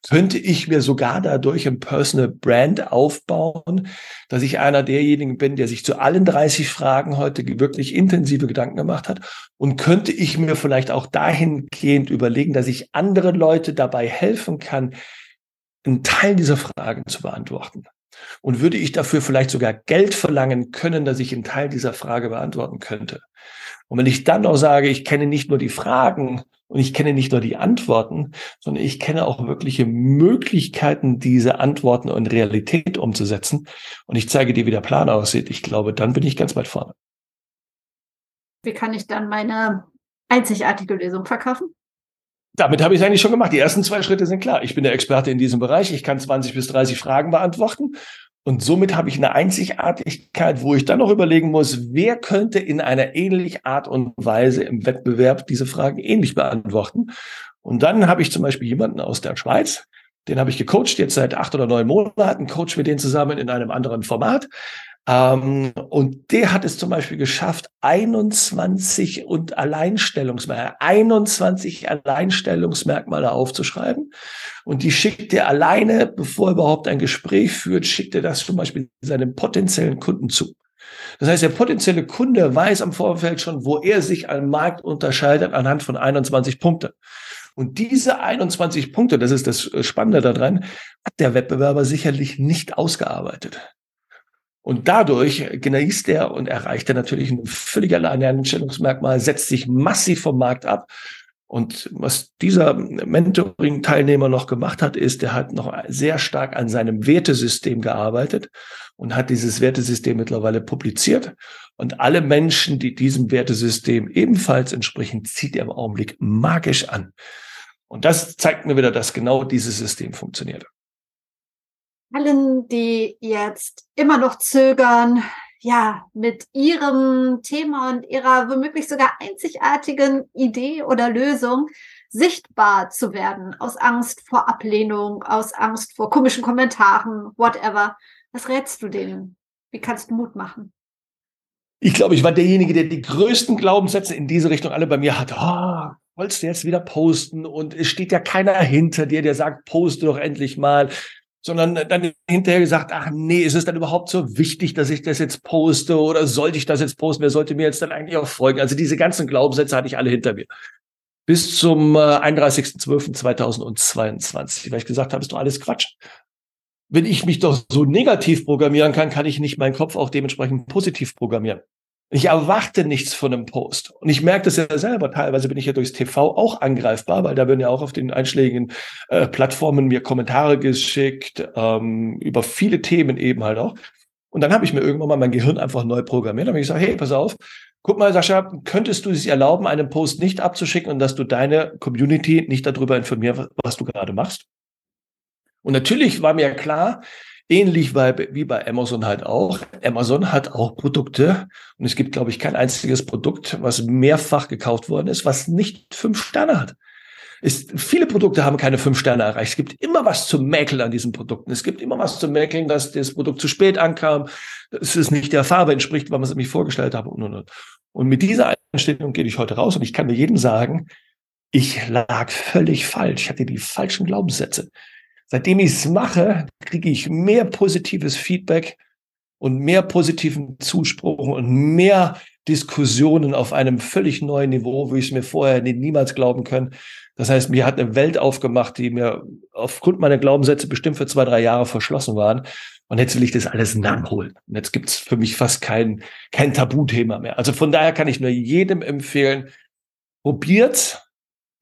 Könnte ich mir sogar dadurch ein Personal Brand aufbauen, dass ich einer derjenigen bin, der sich zu allen 30 Fragen heute wirklich intensive Gedanken gemacht hat? Und könnte ich mir vielleicht auch dahingehend überlegen, dass ich andere Leute dabei helfen kann, einen Teil dieser Fragen zu beantworten? Und würde ich dafür vielleicht sogar Geld verlangen können, dass ich einen Teil dieser Frage beantworten könnte? Und wenn ich dann noch sage, ich kenne nicht nur die Fragen und ich kenne nicht nur die Antworten, sondern ich kenne auch wirkliche Möglichkeiten, diese Antworten in Realität umzusetzen und ich zeige dir, wie der Plan aussieht, ich glaube, dann bin ich ganz weit vorne. Wie kann ich dann meine einzigartige Lösung verkaufen? Damit habe ich es eigentlich schon gemacht. Die ersten zwei Schritte sind klar. Ich bin der Experte in diesem Bereich. Ich kann 20 bis 30 Fragen beantworten und somit habe ich eine Einzigartigkeit, wo ich dann noch überlegen muss, wer könnte in einer ähnlichen Art und Weise im Wettbewerb diese Fragen ähnlich beantworten. Und dann habe ich zum Beispiel jemanden aus der Schweiz, Den habe ich gecoacht, jetzt seit acht oder neun Monaten, coach mit denen zusammen in einem anderen Format. Ähm, und der hat es zum Beispiel geschafft, 21 und Alleinstellungsmerkmale, 21 Alleinstellungsmerkmale aufzuschreiben. Und die schickt er alleine, bevor er überhaupt ein Gespräch führt, schickt er das zum Beispiel seinem potenziellen Kunden zu. Das heißt, der potenzielle Kunde weiß am Vorfeld schon, wo er sich am Markt unterscheidet anhand von 21 Punkten. Und diese 21 Punkte, das ist das Spannende daran, hat der Wettbewerber sicherlich nicht ausgearbeitet. Und dadurch genießt er und erreicht er natürlich ein völlig Alleinstellungsmerkmal, setzt sich massiv vom Markt ab. Und was dieser Mentoring-Teilnehmer noch gemacht hat, ist, er hat noch sehr stark an seinem Wertesystem gearbeitet und hat dieses Wertesystem mittlerweile publiziert. Und alle Menschen, die diesem Wertesystem ebenfalls entsprechen, zieht er im Augenblick magisch an. Und das zeigt mir wieder, dass genau dieses System funktioniert allen, die jetzt immer noch zögern, ja, mit ihrem Thema und ihrer womöglich sogar einzigartigen Idee oder Lösung sichtbar zu werden, aus Angst vor Ablehnung, aus Angst vor komischen Kommentaren, whatever. Was rätst du denen? Wie kannst du Mut machen? Ich glaube, ich war derjenige, der die größten Glaubenssätze in diese Richtung alle bei mir hatte. Oh, wolltest du jetzt wieder posten und es steht ja keiner hinter dir, der sagt, poste doch endlich mal sondern dann hinterher gesagt, ach nee, ist es dann überhaupt so wichtig, dass ich das jetzt poste oder sollte ich das jetzt posten? Wer sollte mir jetzt dann eigentlich auch folgen? Also diese ganzen Glaubenssätze hatte ich alle hinter mir. Bis zum 31.12.2022, äh, weil ich gesagt habe, ist doch alles Quatsch. Wenn ich mich doch so negativ programmieren kann, kann ich nicht meinen Kopf auch dementsprechend positiv programmieren. Ich erwarte nichts von einem Post. Und ich merke das ja selber. Teilweise bin ich ja durchs TV auch angreifbar, weil da werden ja auch auf den einschlägigen äh, Plattformen mir Kommentare geschickt, ähm, über viele Themen eben halt auch. Und dann habe ich mir irgendwann mal mein Gehirn einfach neu programmiert. Dann habe ich gesagt, hey, pass auf, guck mal, Sascha, könntest du es erlauben, einen Post nicht abzuschicken und dass du deine Community nicht darüber informierst, was du gerade machst? Und natürlich war mir klar, Ähnlich wie bei Amazon halt auch. Amazon hat auch Produkte und es gibt, glaube ich, kein einziges Produkt, was mehrfach gekauft worden ist, was nicht fünf Sterne hat. Es, viele Produkte haben keine fünf Sterne erreicht. Es gibt immer was zu mäkeln an diesen Produkten. Es gibt immer was zu mäkeln, dass das Produkt zu spät ankam, dass es nicht der Farbe entspricht, was man es mir vorgestellt habe und, und, und. Und mit dieser Einstellung gehe ich heute raus und ich kann mir jedem sagen, ich lag völlig falsch. Ich hatte die falschen Glaubenssätze. Seitdem ich es mache, kriege ich mehr positives Feedback und mehr positiven Zuspruch und mehr Diskussionen auf einem völlig neuen Niveau, wo ich es mir vorher niemals glauben können. Das heißt, mir hat eine Welt aufgemacht, die mir aufgrund meiner Glaubenssätze bestimmt für zwei, drei Jahre verschlossen waren. Und jetzt will ich das alles nachholen. Und jetzt gibt es für mich fast kein, kein Tabuthema mehr. Also von daher kann ich nur jedem empfehlen, probiert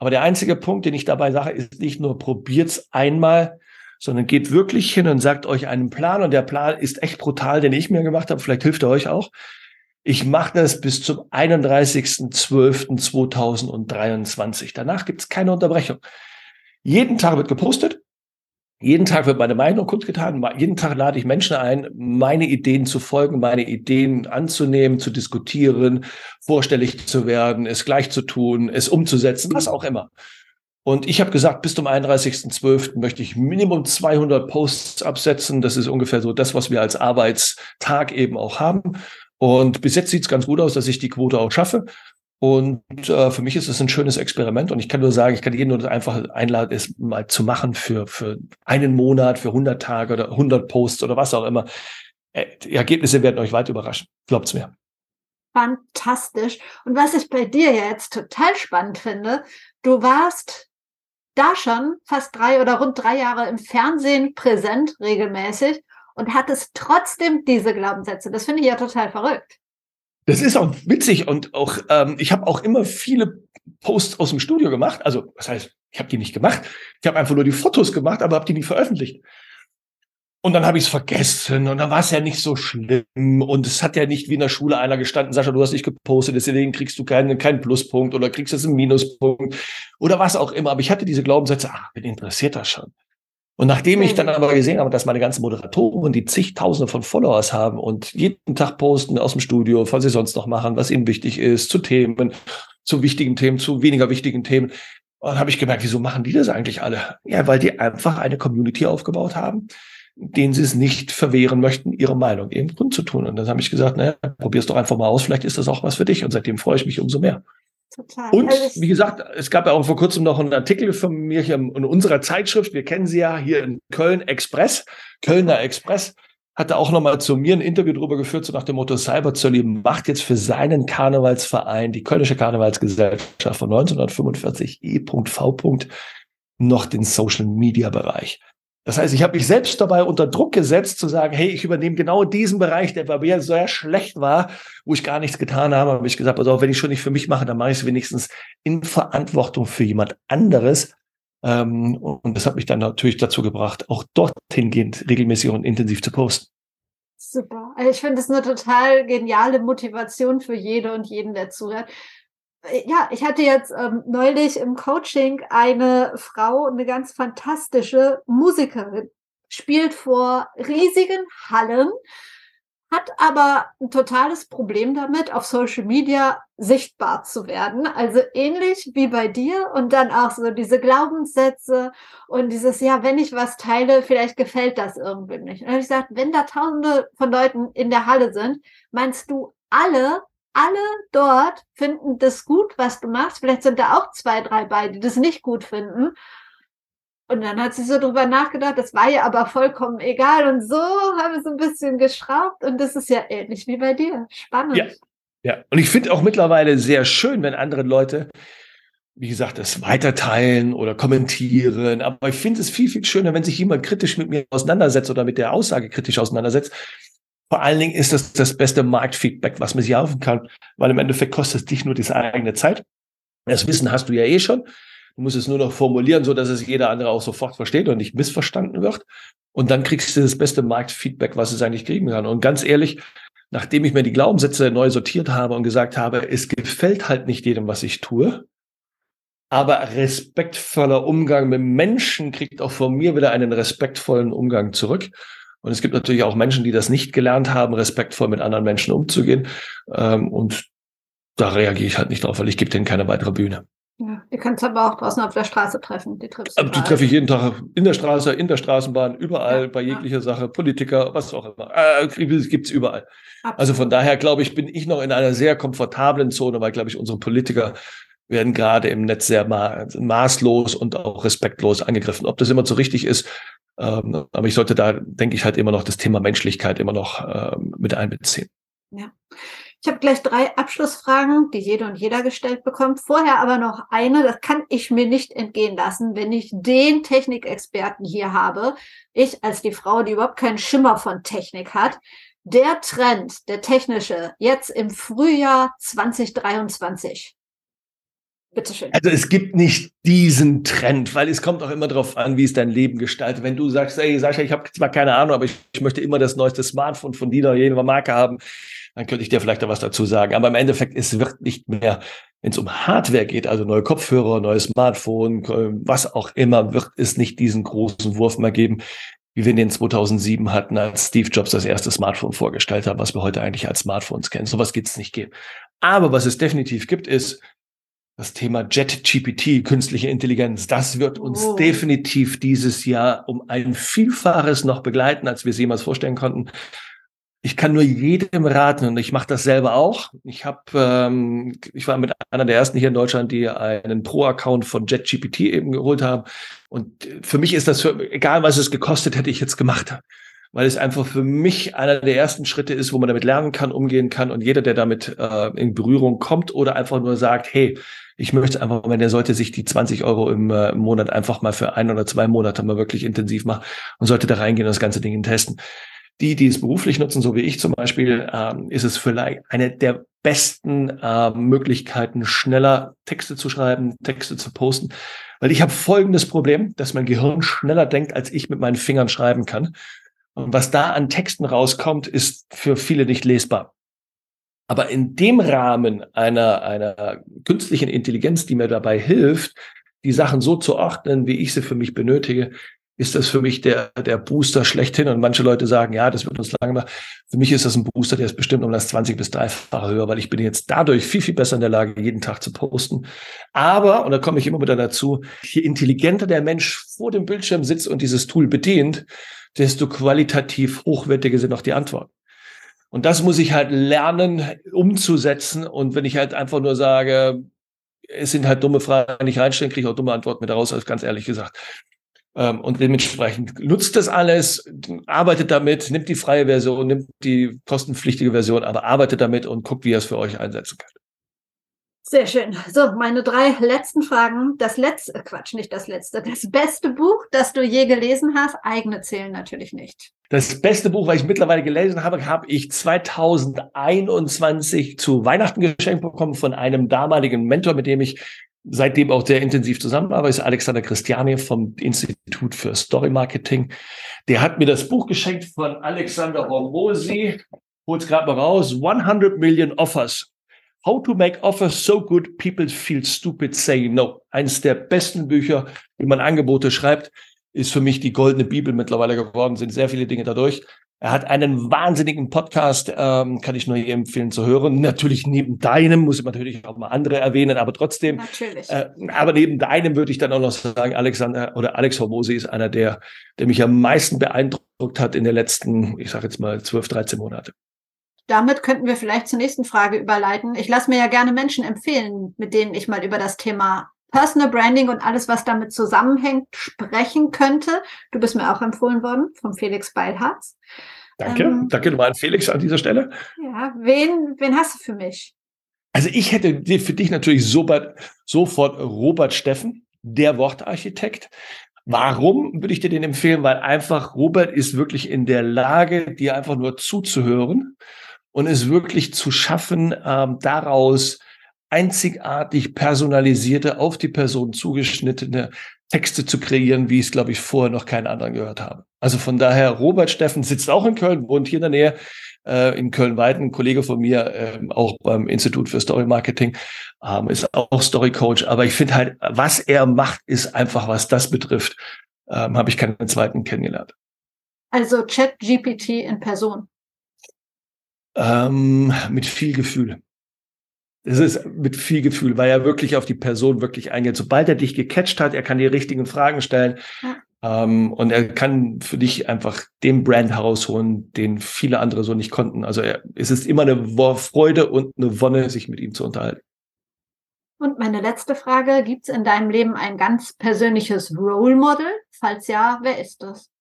aber der einzige Punkt, den ich dabei sage, ist nicht nur probiert's einmal, sondern geht wirklich hin und sagt euch einen Plan. Und der Plan ist echt brutal, den ich mir gemacht habe. Vielleicht hilft er euch auch. Ich mache das bis zum 31.12.2023. Danach gibt's keine Unterbrechung. Jeden Tag wird gepostet. Jeden Tag wird meine Meinung kundgetan. Jeden Tag lade ich Menschen ein, meine Ideen zu folgen, meine Ideen anzunehmen, zu diskutieren, vorstellig zu werden, es gleich zu tun, es umzusetzen, was auch immer. Und ich habe gesagt, bis zum 31.12. möchte ich Minimum 200 Posts absetzen. Das ist ungefähr so das, was wir als Arbeitstag eben auch haben. Und bis jetzt sieht es ganz gut aus, dass ich die Quote auch schaffe. Und äh, für mich ist es ein schönes Experiment und ich kann nur sagen, ich kann jeden nur einfach einladen, es mal zu machen für, für einen Monat, für 100 Tage oder 100 Posts oder was auch immer. Äh, die Ergebnisse werden euch weit überraschen. Glaubt's mir. Fantastisch. Und was ich bei dir jetzt total spannend finde, du warst da schon fast drei oder rund drei Jahre im Fernsehen präsent, regelmäßig, und hattest trotzdem diese Glaubenssätze. Das finde ich ja total verrückt. Das ist auch witzig und auch ähm, ich habe auch immer viele Posts aus dem Studio gemacht. Also das heißt, ich habe die nicht gemacht. Ich habe einfach nur die Fotos gemacht, aber habe die nie veröffentlicht. Und dann habe ich es vergessen und dann war es ja nicht so schlimm und es hat ja nicht wie in der Schule einer gestanden, Sascha, du hast nicht gepostet, deswegen kriegst du keinen, keinen Pluspunkt oder kriegst jetzt einen Minuspunkt oder was auch immer. Aber ich hatte diese Glaubenssätze, ach, wen interessiert das schon? Und nachdem ich dann aber gesehen habe, dass meine ganzen Moderatoren, die zigtausende von Followers haben und jeden Tag posten aus dem Studio, was sie sonst noch machen, was ihnen wichtig ist, zu Themen, zu wichtigen Themen, zu weniger wichtigen Themen, dann habe ich gemerkt, wieso machen die das eigentlich alle? Ja, weil die einfach eine Community aufgebaut haben, denen sie es nicht verwehren möchten, ihre Meinung eben kundzutun. Und dann habe ich gesagt, naja, probier's doch einfach mal aus, vielleicht ist das auch was für dich. Und seitdem freue ich mich umso mehr. Total. Und also wie gesagt, es gab ja auch vor kurzem noch einen Artikel von mir hier in unserer Zeitschrift. Wir kennen sie ja hier in Köln Express, Kölner Express hatte auch nochmal zu mir ein Interview darüber geführt, so nach dem Motto, Cyberzölli macht jetzt für seinen Karnevalsverein, die Kölnische Karnevalsgesellschaft von 1945 E.V. noch den Social Media Bereich. Das heißt, ich habe mich selbst dabei unter Druck gesetzt, zu sagen, hey, ich übernehme genau diesen Bereich, der bei mir sehr schlecht war, wo ich gar nichts getan habe. Habe ich gesagt, also wenn ich schon nicht für mich mache, dann mache ich es wenigstens in Verantwortung für jemand anderes. Ähm, und das hat mich dann natürlich dazu gebracht, auch dorthin gehend regelmäßig und intensiv zu posten. Super. Also ich finde es eine total geniale Motivation für jede und jeden, der zuhört. Ja, ich hatte jetzt ähm, neulich im Coaching eine Frau, eine ganz fantastische Musikerin, spielt vor riesigen Hallen hat aber ein totales Problem damit, auf Social Media sichtbar zu werden. Also ähnlich wie bei dir und dann auch so diese Glaubenssätze und dieses, ja, wenn ich was teile, vielleicht gefällt das irgendwie nicht. Und dann habe ich gesagt, wenn da tausende von Leuten in der Halle sind, meinst du alle, alle dort finden das gut, was du machst? Vielleicht sind da auch zwei, drei bei, die das nicht gut finden. Und dann hat sie so drüber nachgedacht, das war ihr aber vollkommen egal. Und so haben wir so ein bisschen geschraubt. Und das ist ja ähnlich wie bei dir. Spannend. Ja, ja. und ich finde auch mittlerweile sehr schön, wenn andere Leute, wie gesagt, das weiterteilen oder kommentieren. Aber ich finde es viel, viel schöner, wenn sich jemand kritisch mit mir auseinandersetzt oder mit der Aussage kritisch auseinandersetzt. Vor allen Dingen ist das das beste Marktfeedback, was man sich kaufen kann, weil im Endeffekt kostet es dich nur diese eigene Zeit. Das Wissen hast du ja eh schon. Du musst es nur noch formulieren, so dass es jeder andere auch sofort versteht und nicht missverstanden wird. Und dann kriegst du das beste Marktfeedback, was es eigentlich kriegen kann. Und ganz ehrlich, nachdem ich mir die Glaubenssätze neu sortiert habe und gesagt habe, es gefällt halt nicht jedem, was ich tue, aber respektvoller Umgang mit Menschen kriegt auch von mir wieder einen respektvollen Umgang zurück. Und es gibt natürlich auch Menschen, die das nicht gelernt haben, respektvoll mit anderen Menschen umzugehen. Ähm, und da reagiere ich halt nicht drauf, weil ich gebe denen keine weitere Bühne. Ja, ihr könnt es aber auch draußen auf der Straße treffen. Die. Die treffe ich jeden Tag in der Straße, in der Straßenbahn, überall, ja, bei jeglicher ja. Sache, Politiker, was auch immer. Äh, gibt es überall. Absolut. Also von daher glaube ich, bin ich noch in einer sehr komfortablen Zone, weil, glaube ich, unsere Politiker werden gerade im Netz sehr ma maßlos und auch respektlos angegriffen. Ob das immer so richtig ist, ähm, aber ich sollte da, denke ich, halt immer noch das Thema Menschlichkeit immer noch ähm, mit einbeziehen. Ja. Ich habe gleich drei Abschlussfragen, die jede und jeder gestellt bekommt. Vorher aber noch eine, das kann ich mir nicht entgehen lassen, wenn ich den Technikexperten hier habe. Ich als die Frau, die überhaupt keinen Schimmer von Technik hat. Der Trend, der technische, jetzt im Frühjahr 2023. Bitteschön. Also es gibt nicht diesen Trend, weil es kommt auch immer darauf an, wie es dein Leben gestaltet. Wenn du sagst, ey Sascha, ich habe zwar keine Ahnung, aber ich, ich, möchte immer das neueste Smartphone von dieser oder jener Marke haben, dann könnte ich dir vielleicht da was dazu sagen. Aber im Endeffekt, es wird nicht mehr, wenn es um Hardware geht, also neue Kopfhörer, neues Smartphone, was auch immer, wird es nicht diesen großen Wurf mehr geben, wie wir den 2007 hatten, als Steve Jobs das erste Smartphone vorgestellt hat, was wir heute eigentlich als Smartphones kennen. Sowas geht es nicht geben. Aber was es definitiv gibt, ist das Thema JetGPT, künstliche Intelligenz. Das wird uns oh. definitiv dieses Jahr um ein Vielfaches noch begleiten, als wir es jemals vorstellen konnten ich kann nur jedem raten und ich mache das selber auch. Ich habe, ähm, ich war mit einer der ersten hier in Deutschland, die einen Pro-Account von JetGPT eben geholt haben. Und für mich ist das, für, egal was es gekostet hätte, ich jetzt gemacht, weil es einfach für mich einer der ersten Schritte ist, wo man damit lernen kann, umgehen kann und jeder, der damit äh, in Berührung kommt oder einfach nur sagt, hey, ich möchte einfach, wenn der sollte sich die 20 Euro im, äh, im Monat einfach mal für ein oder zwei Monate mal wirklich intensiv machen und sollte da reingehen und das ganze Ding testen. Die, die es beruflich nutzen, so wie ich zum Beispiel, ähm, ist es vielleicht eine der besten äh, Möglichkeiten, schneller Texte zu schreiben, Texte zu posten. Weil ich habe folgendes Problem, dass mein Gehirn schneller denkt, als ich mit meinen Fingern schreiben kann. Und was da an Texten rauskommt, ist für viele nicht lesbar. Aber in dem Rahmen einer, einer künstlichen Intelligenz, die mir dabei hilft, die Sachen so zu ordnen, wie ich sie für mich benötige, ist das für mich der, der Booster schlechthin. Und manche Leute sagen, ja, das wird uns lange machen. Für mich ist das ein Booster, der ist bestimmt um das 20 bis 30-fache höher, weil ich bin jetzt dadurch viel, viel besser in der Lage, jeden Tag zu posten. Aber, und da komme ich immer wieder dazu, je intelligenter der Mensch vor dem Bildschirm sitzt und dieses Tool bedient, desto qualitativ hochwertiger sind auch die Antworten. Und das muss ich halt lernen, umzusetzen. Und wenn ich halt einfach nur sage, es sind halt dumme Fragen, nicht reinstellen, kriege ich auch dumme Antworten mit daraus, als ganz ehrlich gesagt. Ähm, und dementsprechend nutzt das alles, arbeitet damit, nimmt die freie Version, nimmt die kostenpflichtige Version, aber arbeitet damit und guckt, wie ihr es für euch einsetzen könnt. Sehr schön. So, meine drei letzten Fragen. Das letzte, äh, Quatsch, nicht das letzte. Das beste Buch, das du je gelesen hast, eigene zählen natürlich nicht. Das beste Buch, was ich mittlerweile gelesen habe, habe ich 2021 zu Weihnachten geschenkt bekommen von einem damaligen Mentor, mit dem ich seitdem auch sehr intensiv zusammenarbeite, ist Alexander Christiani vom Institut für Story Marketing. Der hat mir das Buch geschenkt von Alexander Hormosi. Hol's gerade mal raus. 100 Million Offers How to Make Offers So Good People Feel Stupid Saying No. Eines der besten Bücher, wie man Angebote schreibt, ist für mich die goldene Bibel mittlerweile geworden, sind sehr viele Dinge dadurch. Er hat einen wahnsinnigen Podcast, ähm, kann ich nur hier empfehlen zu hören. Natürlich neben deinem, muss ich natürlich auch mal andere erwähnen, aber trotzdem. Natürlich. Äh, aber neben deinem würde ich dann auch noch sagen, Alexander oder Alex Hormosi ist einer der, der mich am meisten beeindruckt hat in den letzten, ich sage jetzt mal 12, 13 Monate damit könnten wir vielleicht zur nächsten Frage überleiten. Ich lasse mir ja gerne Menschen empfehlen, mit denen ich mal über das Thema Personal Branding und alles, was damit zusammenhängt, sprechen könnte. Du bist mir auch empfohlen worden von Felix Beilharz. Danke, ähm, danke nochmal an Felix an dieser Stelle. Ja, wen, wen hast du für mich? Also ich hätte für dich natürlich sofort Robert Steffen, der Wortarchitekt. Warum würde ich dir den empfehlen? Weil einfach Robert ist wirklich in der Lage, dir einfach nur zuzuhören und es wirklich zu schaffen, ähm, daraus einzigartig personalisierte, auf die Person zugeschnittene Texte zu kreieren, wie ich es, glaube ich, vorher noch keinen anderen gehört habe. Also von daher, Robert Steffen sitzt auch in Köln, wohnt hier in der Nähe, äh, in Köln-Weiden, ein Kollege von mir, äh, auch beim Institut für Story Marketing, ähm, ist auch Story Coach. Aber ich finde halt, was er macht, ist einfach, was das betrifft, ähm, habe ich keinen zweiten kennengelernt. Also Chat GPT in Person. Ähm, mit viel Gefühl. Es ist mit viel Gefühl, weil er wirklich auf die Person wirklich eingeht. Sobald er dich gecatcht hat, er kann die richtigen Fragen stellen. Ja. Ähm, und er kann für dich einfach den Brand herausholen, den viele andere so nicht konnten. Also er, es ist immer eine Freude und eine Wonne, sich mit ihm zu unterhalten. Und meine letzte Frage, gibt es in deinem Leben ein ganz persönliches Role Model? Falls ja, wer ist das?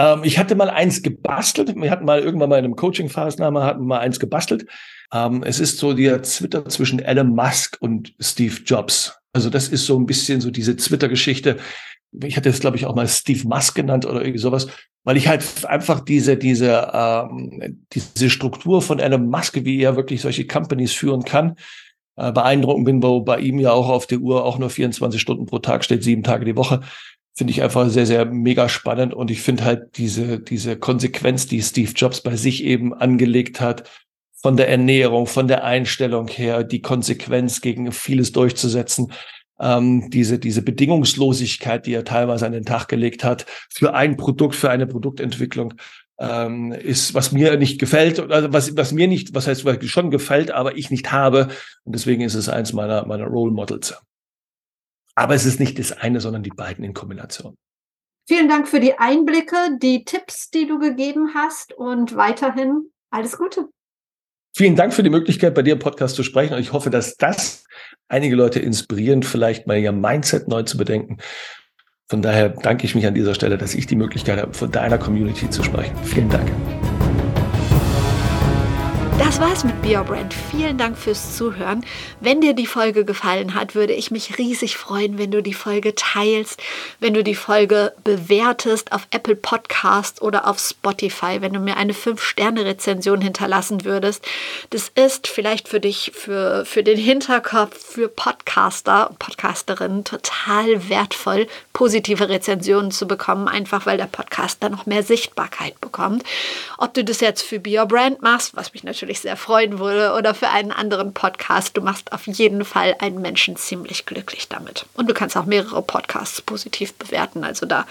Ähm, ich hatte mal eins gebastelt. Wir hatten mal irgendwann mal in einem Coaching-Phasnahme hatten mal eins gebastelt. Ähm, es ist so der Twitter zwischen Elon Musk und Steve Jobs. Also das ist so ein bisschen so diese Twitter-Geschichte. Ich hatte es, glaube ich, auch mal Steve Musk genannt oder irgendwie sowas, weil ich halt einfach diese, diese, ähm, diese Struktur von Elon Musk, wie er wirklich solche Companies führen kann, äh, beeindruckend bin, wo bei ihm ja auch auf der Uhr auch nur 24 Stunden pro Tag steht, sieben Tage die Woche finde ich einfach sehr, sehr mega spannend. Und ich finde halt diese, diese Konsequenz, die Steve Jobs bei sich eben angelegt hat, von der Ernährung, von der Einstellung her, die Konsequenz gegen vieles durchzusetzen, ähm, diese, diese Bedingungslosigkeit, die er teilweise an den Tag gelegt hat, für ein Produkt, für eine Produktentwicklung, ähm, ist, was mir nicht gefällt, also was, was mir nicht, was heißt, was schon gefällt, aber ich nicht habe. Und deswegen ist es eins meiner, meiner Role Models. Aber es ist nicht das eine, sondern die beiden in Kombination. Vielen Dank für die Einblicke, die Tipps, die du gegeben hast und weiterhin alles Gute. Vielen Dank für die Möglichkeit, bei dir im Podcast zu sprechen. Und ich hoffe, dass das einige Leute inspirieren, vielleicht mal ihr Mindset neu zu bedenken. Von daher danke ich mich an dieser Stelle, dass ich die Möglichkeit habe, von deiner Community zu sprechen. Vielen Dank. Das war's mit Be Brand. Vielen Dank fürs Zuhören. Wenn dir die Folge gefallen hat, würde ich mich riesig freuen, wenn du die Folge teilst, wenn du die Folge bewertest auf Apple Podcast oder auf Spotify, wenn du mir eine 5-Sterne-Rezension hinterlassen würdest. Das ist vielleicht für dich, für, für den Hinterkopf, für Podcaster und Podcasterinnen total wertvoll, positive Rezensionen zu bekommen, einfach weil der Podcast dann noch mehr Sichtbarkeit bekommt. Ob du das jetzt für Be Brand machst, was mich natürlich sehr freuen Einwohner oder für einen anderen Podcast. Du machst auf jeden Fall einen Menschen ziemlich glücklich damit. Und du kannst auch mehrere Podcasts positiv bewerten. Also da,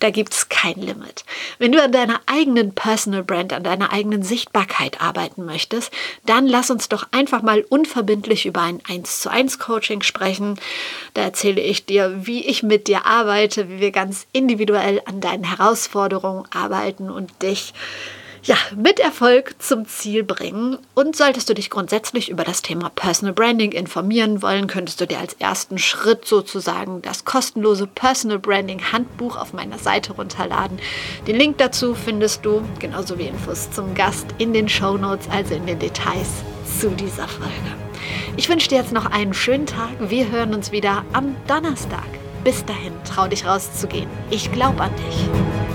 da gibt es kein Limit. Wenn du an deiner eigenen Personal Brand, an deiner eigenen Sichtbarkeit arbeiten möchtest, dann lass uns doch einfach mal unverbindlich über ein 1 zu 1 Coaching sprechen. Da erzähle ich dir, wie ich mit dir arbeite, wie wir ganz individuell an deinen Herausforderungen arbeiten und dich ja, mit Erfolg zum Ziel bringen. Und solltest du dich grundsätzlich über das Thema Personal Branding informieren wollen, könntest du dir als ersten Schritt sozusagen das kostenlose Personal Branding Handbuch auf meiner Seite runterladen. Den Link dazu findest du, genauso wie Infos zum Gast, in den Show Notes, also in den Details zu dieser Folge. Ich wünsche dir jetzt noch einen schönen Tag. Wir hören uns wieder am Donnerstag. Bis dahin, trau dich rauszugehen. Ich glaube an dich.